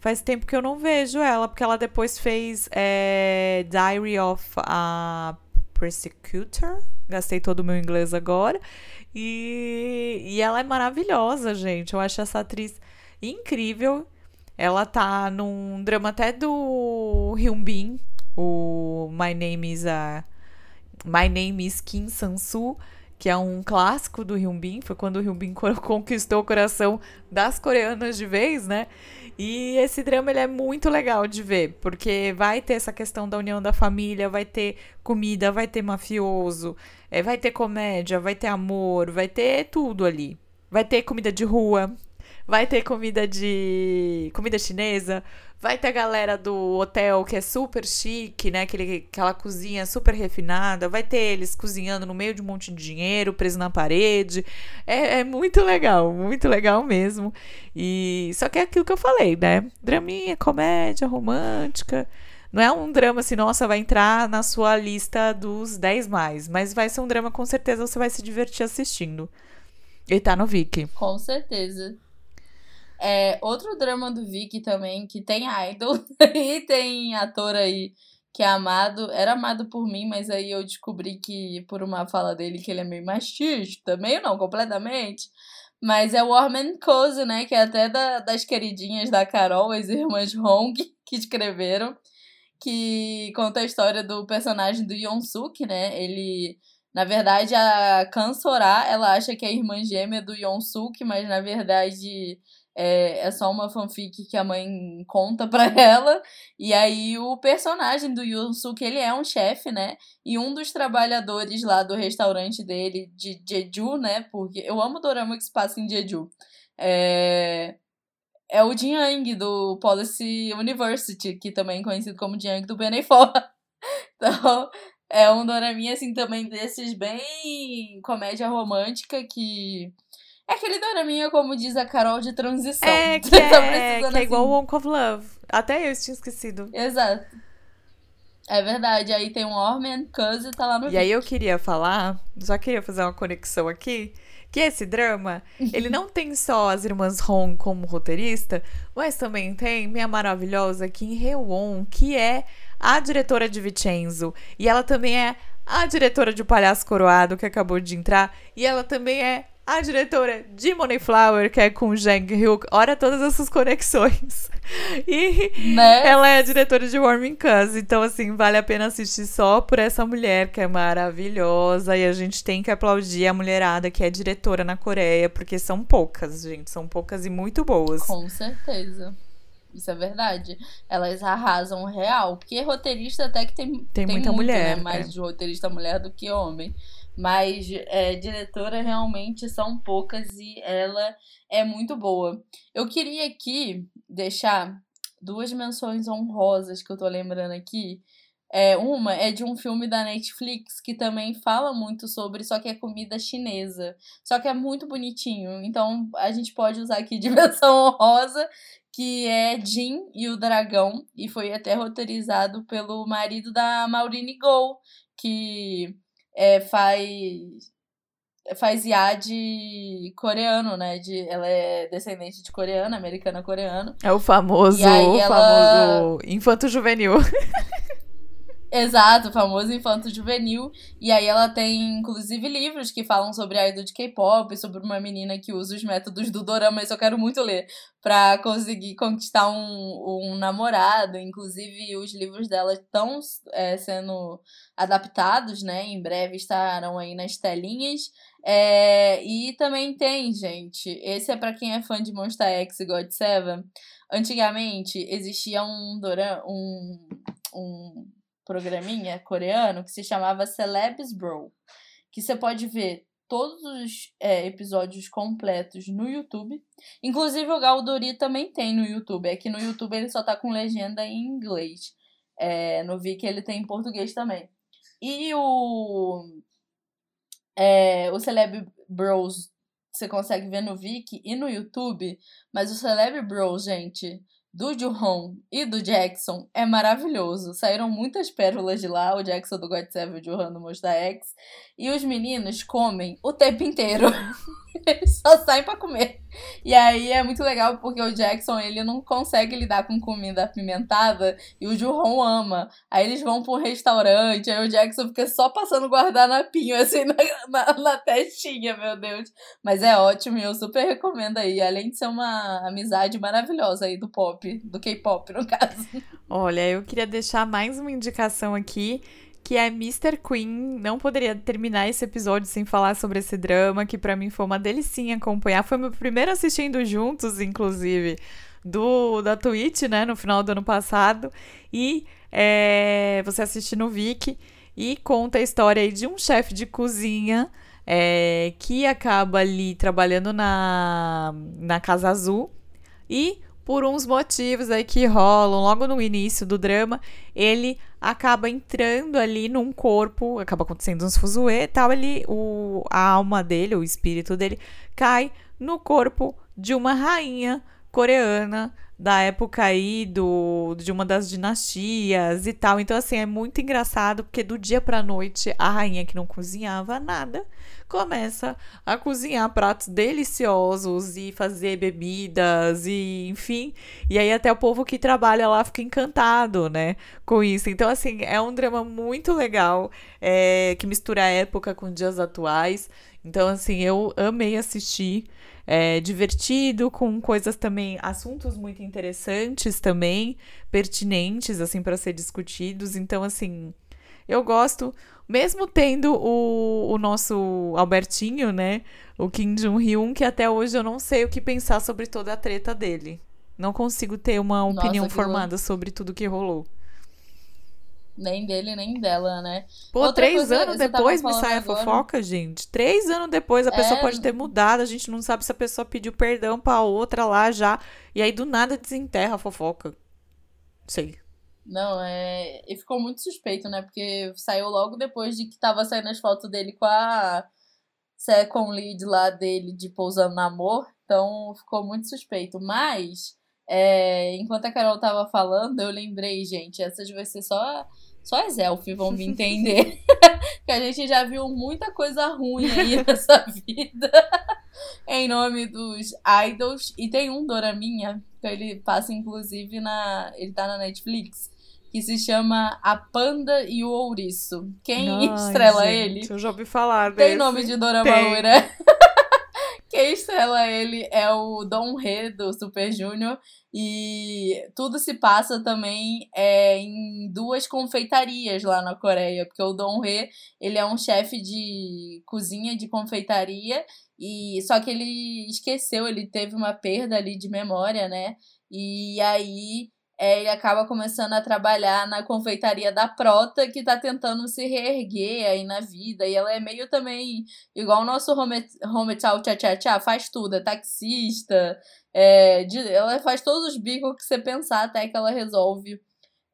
Faz tempo que eu não vejo ela, porque ela depois fez é, Diary of a Persecutor. Gastei todo o meu inglês agora. E, e ela é maravilhosa, gente. Eu acho essa atriz incrível. Ela tá num drama até do Hyun Bin, o My Name is a My Name is Kim Sang-soo, que é um clássico do Hyun Bin, foi quando o Hyun Bin conquistou o coração das coreanas de vez, né? E esse drama ele é muito legal de ver, porque vai ter essa questão da união da família, vai ter comida, vai ter mafioso, é, vai ter comédia, vai ter amor, vai ter tudo ali. Vai ter comida de rua, vai ter comida de. comida chinesa, vai ter a galera do hotel que é super chique, né? Aquele, aquela cozinha super refinada, vai ter eles cozinhando no meio de um monte de dinheiro preso na parede. É, é muito legal, muito legal mesmo. E só que é aquilo que eu falei, né? Draminha, comédia, romântica. Não é um drama assim, nossa, vai entrar na sua lista dos 10 mais, mas vai ser um drama com certeza você vai se divertir assistindo. E tá no Viki. Com certeza. É, outro drama do Vicky também, que tem idol e tem ator aí que é amado. Era amado por mim, mas aí eu descobri que, por uma fala dele, que ele é meio machista. Meio não, completamente. Mas é Warm and Cozy, né? Que é até da, das queridinhas da Carol, as irmãs Hong, que escreveram. Que conta a história do personagem do Yonsuk, né? Ele na verdade, a Kansora, ela acha que é a irmã gêmea do Yonsuk, mas na verdade é, é só uma fanfic que a mãe conta pra ela. E aí o personagem do Yonsuk, ele é um chefe, né? E um dos trabalhadores lá do restaurante dele, de Jeju, né? Porque eu amo dorama que se passa em Jeju. É, é o Jiang do Policy University, que também é conhecido como Jiang do Benefor. Então, é um doraminha, assim, também desses bem comédia romântica que. É aquele doraminha, como diz a Carol, de transição. É, que, é, que é igual o Wonk of Love. Até eu tinha esquecido. Exato. É verdade. Aí tem um Orman Cousin tá lá no E vídeo. aí eu queria falar, só queria fazer uma conexão aqui, que esse drama, ele não tem só as irmãs Hong como roteirista, mas também tem minha maravilhosa Kim Hee-won, que é a diretora de Vincenzo. E ela também é a diretora de O Palhaço Coroado, que acabou de entrar. E ela também é a diretora de Moneyflower, que é com Jang Hyuk. Olha todas essas conexões. E né? ela é a diretora de Warming Cuz. Então, assim, vale a pena assistir só por essa mulher que é maravilhosa. E a gente tem que aplaudir a mulherada que é diretora na Coreia, porque são poucas, gente. São poucas e muito boas. Com certeza. Isso é verdade. Elas arrasam real. Porque roteirista até que tem, tem, tem muita muito, mulher. Né? Mais é. de roteirista mulher do que homem. Mas é, diretora realmente são poucas e ela é muito boa. Eu queria aqui deixar duas menções honrosas que eu tô lembrando aqui. É, uma é de um filme da Netflix que também fala muito sobre, só que é comida chinesa. Só que é muito bonitinho. Então a gente pode usar aqui de menção honrosa, que é Jin e o Dragão, e foi até roteirizado pelo marido da Maureen Go, que é, faz faz IAD coreano, né? De, ela é descendente de coreana, americana coreana. É o famoso, o ela... famoso infanto juvenil. Exato, famoso infanto juvenil. E aí ela tem, inclusive, livros que falam sobre a idol de K-pop, sobre uma menina que usa os métodos do dorama, isso eu quero muito ler, pra conseguir conquistar um, um namorado. Inclusive, os livros dela estão é, sendo adaptados, né? Em breve estarão aí nas telinhas. É, e também tem, gente, esse é para quem é fã de Monster X e God Seven. Antigamente existia um dorama, um, um programinha coreano que se chamava Celebs Bro, que você pode ver todos os é, episódios completos no YouTube. Inclusive o Galdori também tem no YouTube. É que no YouTube ele só tá com legenda em inglês. É, no Viki ele tem em português também. E o é, o Celeb Bros você consegue ver no Viki e no YouTube, mas o Celeb Bros, gente, do Juhon e do Jackson é maravilhoso. Saíram muitas pérolas de lá, o Jackson do God Seven e o Juhon do Monster X. E os meninos comem o tempo inteiro. Eles só saem pra comer. E aí é muito legal porque o Jackson, ele não consegue lidar com comida apimentada e o Juhon ama. Aí eles vão pra um restaurante, aí o Jackson fica só passando guardanapinho assim na, na, na testinha, meu Deus. Mas é ótimo e eu super recomendo aí. Além de ser uma amizade maravilhosa aí do pop, do K-pop no caso. Olha, eu queria deixar mais uma indicação aqui que é Mr. Queen. Não poderia terminar esse episódio sem falar sobre esse drama, que para mim foi uma delicinha acompanhar. Foi meu primeiro assistindo juntos, inclusive, do da Twitch, né, no final do ano passado. E é, você assiste no Viki e conta a história aí de um chefe de cozinha é, que acaba ali trabalhando na, na Casa Azul e por uns motivos aí que rolam logo no início do drama, ele acaba entrando ali num corpo, acaba acontecendo uns fuzuê e tal, ele, o, a alma dele, o espírito dele, cai no corpo de uma rainha coreana da época aí do, de uma das dinastias e tal. Então, assim, é muito engraçado porque do dia pra noite a rainha que não cozinhava nada começa a cozinhar pratos deliciosos e fazer bebidas e enfim. E aí até o povo que trabalha lá fica encantado, né, com isso. Então, assim, é um drama muito legal é, que mistura a época com dias atuais. Então, assim, eu amei assistir. É, divertido, com coisas também, assuntos muito interessantes também, pertinentes, assim, para ser discutidos. Então, assim, eu gosto, mesmo tendo o, o nosso Albertinho, né? O Kim Jong-hyun, que até hoje eu não sei o que pensar sobre toda a treta dele. Não consigo ter uma opinião Nossa, formada sobre tudo que rolou. Nem dele, nem dela, né? Pô, Outra três anos depois me sai a fofoca, gente. Três anos depois a é... pessoa pode ter mudado, a gente não sabe se a pessoa pediu perdão pra outra lá já. E aí do nada desenterra a fofoca. Sei. Não, é. E ficou muito suspeito, né? Porque saiu logo depois de que tava saindo as fotos dele com a second lead lá dele de pousando no amor. Então ficou muito suspeito. Mas é, enquanto a Carol tava falando, eu lembrei, gente, essas vai ser só, só as elfes vão me entender. que a gente já viu muita coisa ruim aí nessa vida. em nome dos idols. E tem um Doraminha, que ele passa, inclusive, na. Ele tá na Netflix. Que se chama A Panda e o Ouriço. Quem Ai, estrela gente, ele? Eu já ouvi falar desse. Tem nome de Dorama Loira. Quem estrela ele é o Dom He do Super Junior. E tudo se passa também é, em duas confeitarias lá na Coreia. Porque o Dong He, ele é um chefe de cozinha de confeitaria. e Só que ele esqueceu, ele teve uma perda ali de memória, né? E aí é, ele acaba começando a trabalhar na confeitaria da Prota, que tá tentando se reerguer aí na vida. E ela é meio também, igual o nosso Home, home Tchau Tchá Tchá Tchá, faz tudo, é taxista, é, de, ela faz todos os bicos que você pensar até que ela resolve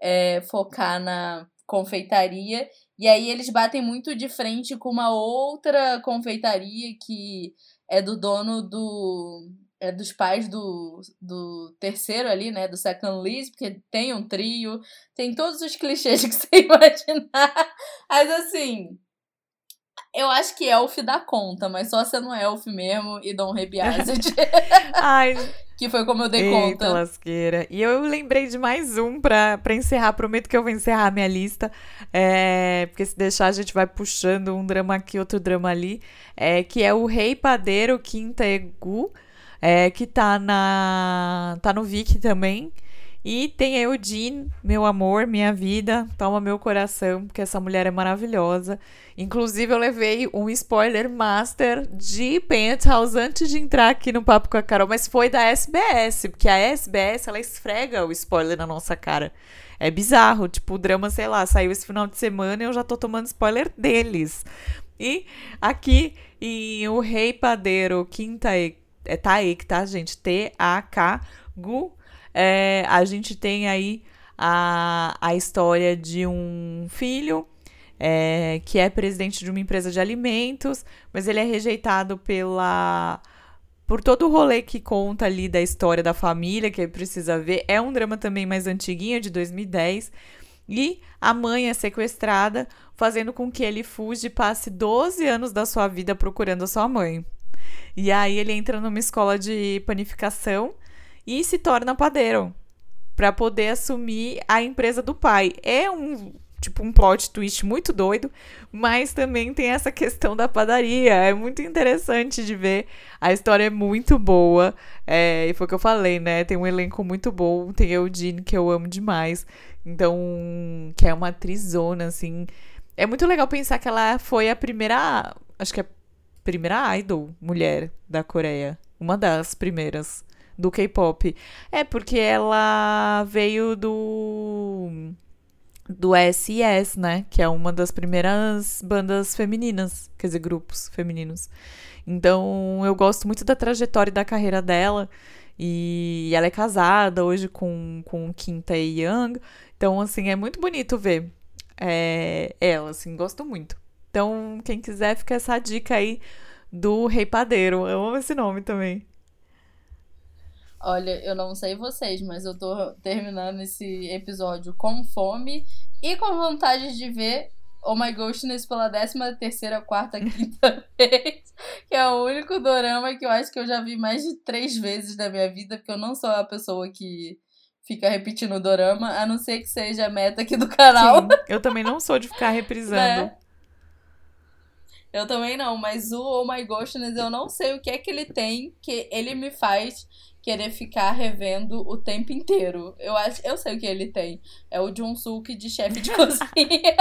é, focar na confeitaria. E aí eles batem muito de frente com uma outra confeitaria que é do dono do é, dos pais do, do terceiro ali, né? Do Second Liz, porque tem um trio, tem todos os clichês que você imaginar. Mas assim, eu acho que Elf dá conta, mas só sendo Elf mesmo e Dom Rebiazet. Ai. que foi como eu dei Eita conta. lasqueira. E eu lembrei de mais um pra, pra encerrar. Prometo que eu vou encerrar a minha lista. É, porque se deixar, a gente vai puxando um drama aqui, outro drama ali. É, que é o Rei Padeiro Quinta Egu é, que tá na tá no Viki também. E tem a Eudine, meu amor, minha vida, toma meu coração, porque essa mulher é maravilhosa. Inclusive, eu levei um spoiler master de Penthouse antes de entrar aqui no Papo com a Carol, mas foi da SBS, porque a SBS, ela esfrega o spoiler na nossa cara. É bizarro, tipo, o drama, sei lá, saiu esse final de semana e eu já tô tomando spoiler deles. E aqui em O Rei Padeiro, Quinta é Taek, tá, gente? T-A-K-Gu. É, a gente tem aí a, a história de um filho é, que é presidente de uma empresa de alimentos, mas ele é rejeitado pela por todo o rolê que conta ali da história da família, que precisa ver. É um drama também mais antiguinho, de 2010. E a mãe é sequestrada, fazendo com que ele fuja e passe 12 anos da sua vida procurando a sua mãe. E aí ele entra numa escola de panificação e se torna padeiro para poder assumir a empresa do pai. É um tipo um plot twist muito doido, mas também tem essa questão da padaria. É muito interessante de ver. A história é muito boa. É, e foi o que eu falei, né? Tem um elenco muito bom. Tem Eudine, que eu amo demais. Então, que é uma atrizona, assim. É muito legal pensar que ela foi a primeira. Acho que é primeira idol mulher da Coreia. Uma das primeiras do K-pop. É porque ela veio do do SES, né, que é uma das primeiras bandas femininas, quer dizer, grupos femininos. Então, eu gosto muito da trajetória da carreira dela. E ela é casada hoje com, com Kim Tae Young. Então, assim, é muito bonito ver é, ela, assim, gosto muito. Então, quem quiser, fica essa dica aí do Rei Padeiro. Eu amo esse nome também. Olha, eu não sei vocês, mas eu tô terminando esse episódio com fome e com vontade de ver Oh My Ghostness pela décima terceira, quarta, quinta vez. Que é o único dorama que eu acho que eu já vi mais de três vezes na minha vida, porque eu não sou a pessoa que fica repetindo o dorama, a não ser que seja a meta aqui do canal. Sim, eu também não sou de ficar reprisando. Né? Eu também não, mas o Oh My Ghostness eu não sei o que é que ele tem que ele me faz querer ficar revendo o tempo inteiro. Eu acho, eu sei o que ele tem. É o Junsuke de chefe de cozinha.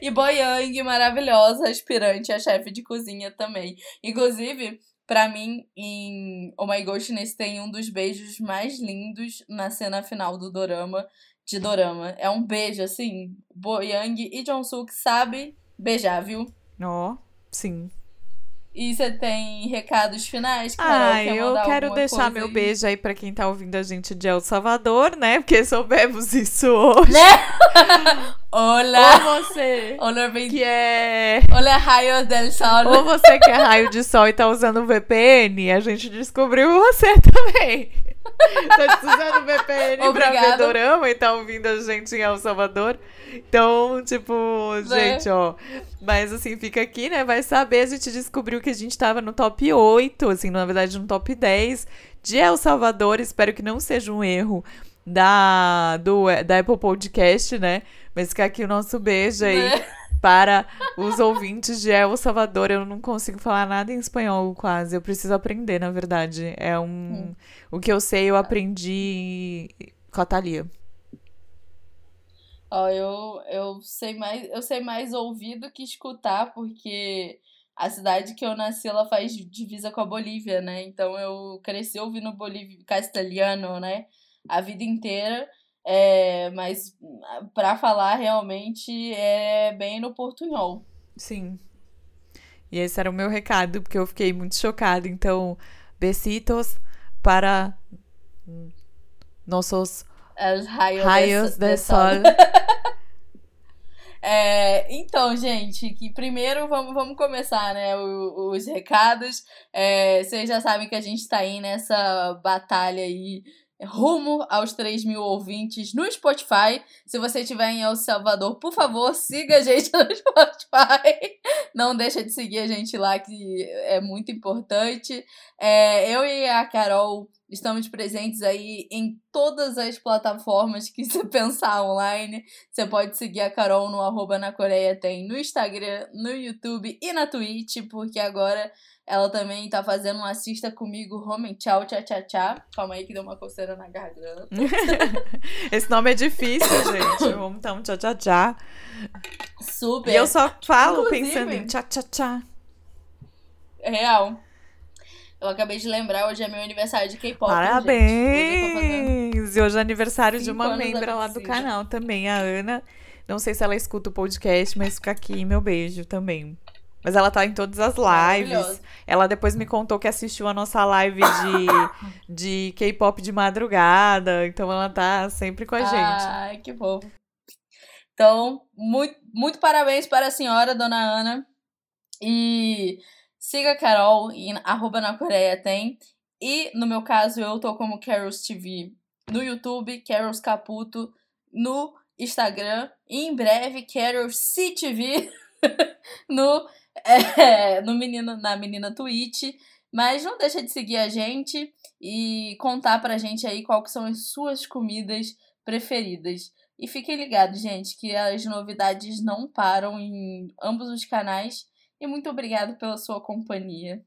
e Boyang, maravilhosa, aspirante a chefe de cozinha também. Inclusive, para mim, em Oh My Ghostness tem um dos beijos mais lindos na cena final do dorama, de dorama. É um beijo, assim, Boyang e Junsuke sabe beijar, viu? Ó, oh, sim. E você tem recados finais? Carol, ah, eu quero deixar meu aí? beijo aí para quem tá ouvindo a gente de El Salvador, né? Porque soubemos isso hoje. Né? Olá! Ou você, Olá, bem... que é... Olá, raio del sol. Ou você que é raio de sol e tá usando VPN, a gente descobriu você também. tá usando VPN Obrigada. pra ver dorama e tá ouvindo a gente em El Salvador. Então, tipo, Né? gente, ó. Mas assim, fica aqui, né? Vai saber, a gente descobriu que a gente tava no top 8, assim, na verdade, no top 10 de El Salvador. Espero que não seja um erro da, do, da Apple Podcast, né? Mas fica aqui o nosso beijo aí Né? para os ouvintes de El Salvador. Eu não consigo falar nada em espanhol quase. Eu preciso aprender, na verdade. É um. O que eu sei, eu aprendi com a Thalia. Ó, eu, eu sei mais, eu sei mais ouvir do que escutar, porque a cidade que eu nasci, ela faz divisa com a Bolívia, né? Então eu cresci ouvindo bolívia, castelhano, né? A vida inteira. É, mas pra falar realmente é bem no portunhol. Sim. E esse era o meu recado, porque eu fiquei muito chocada. Então, besitos para nossos Os raios, raios de, de sol. É, então, gente, que primeiro vamos, vamos começar, né, o- os recados. É, vocês já sabem que a gente tá aí nessa batalha aí rumo aos 3 mil ouvintes no Spotify. Se você estiver em El Salvador, por favor, siga a gente no Spotify. Não deixa de seguir a gente lá, que é muito importante. É, eu e a Carol estamos presentes aí em todas as plataformas que você pensar online. Você pode seguir a Carol no arroba na Coreia tem no Instagram, no YouTube e na Twitch, porque agora ela também tá fazendo um assista comigo Home Tchau Tchá Tchá Tchá. Calma aí que deu uma coceira na garganta. Esse nome é difícil, gente. Vamos então, tchau, tchau, tchau. Super. E eu só falo Inclusive- pensando em tchau, tchau, tchau. É Real. Eu acabei de lembrar, hoje é meu aniversário de K-pop. Hoje Parabéns! E hoje é aniversário de uma membra lá do canal também, a Ana. Não sei se ela escuta o podcast, mas fica aqui meu beijo também. Mas ela tá em todas as lives. Ela depois me contou que assistiu a nossa live de, de K-pop de madrugada. Então ela tá sempre com a gente. Ai, que fofo. Então, muito, muito parabéns para a senhora, dona Ana. E siga a Carol em arroba na Coreia tem. E no meu caso, eu tô como Carols TV no YouTube, Carols Caputo no Instagram. E em breve, Carols CTV no, é, no menino, na menina Twitch. Mas não deixa de seguir a gente e contar pra gente aí qual que são as suas comidas preferidas. E fiquem ligados, gente, que as novidades não param em ambos os canais. E muito obrigado pela sua companhia.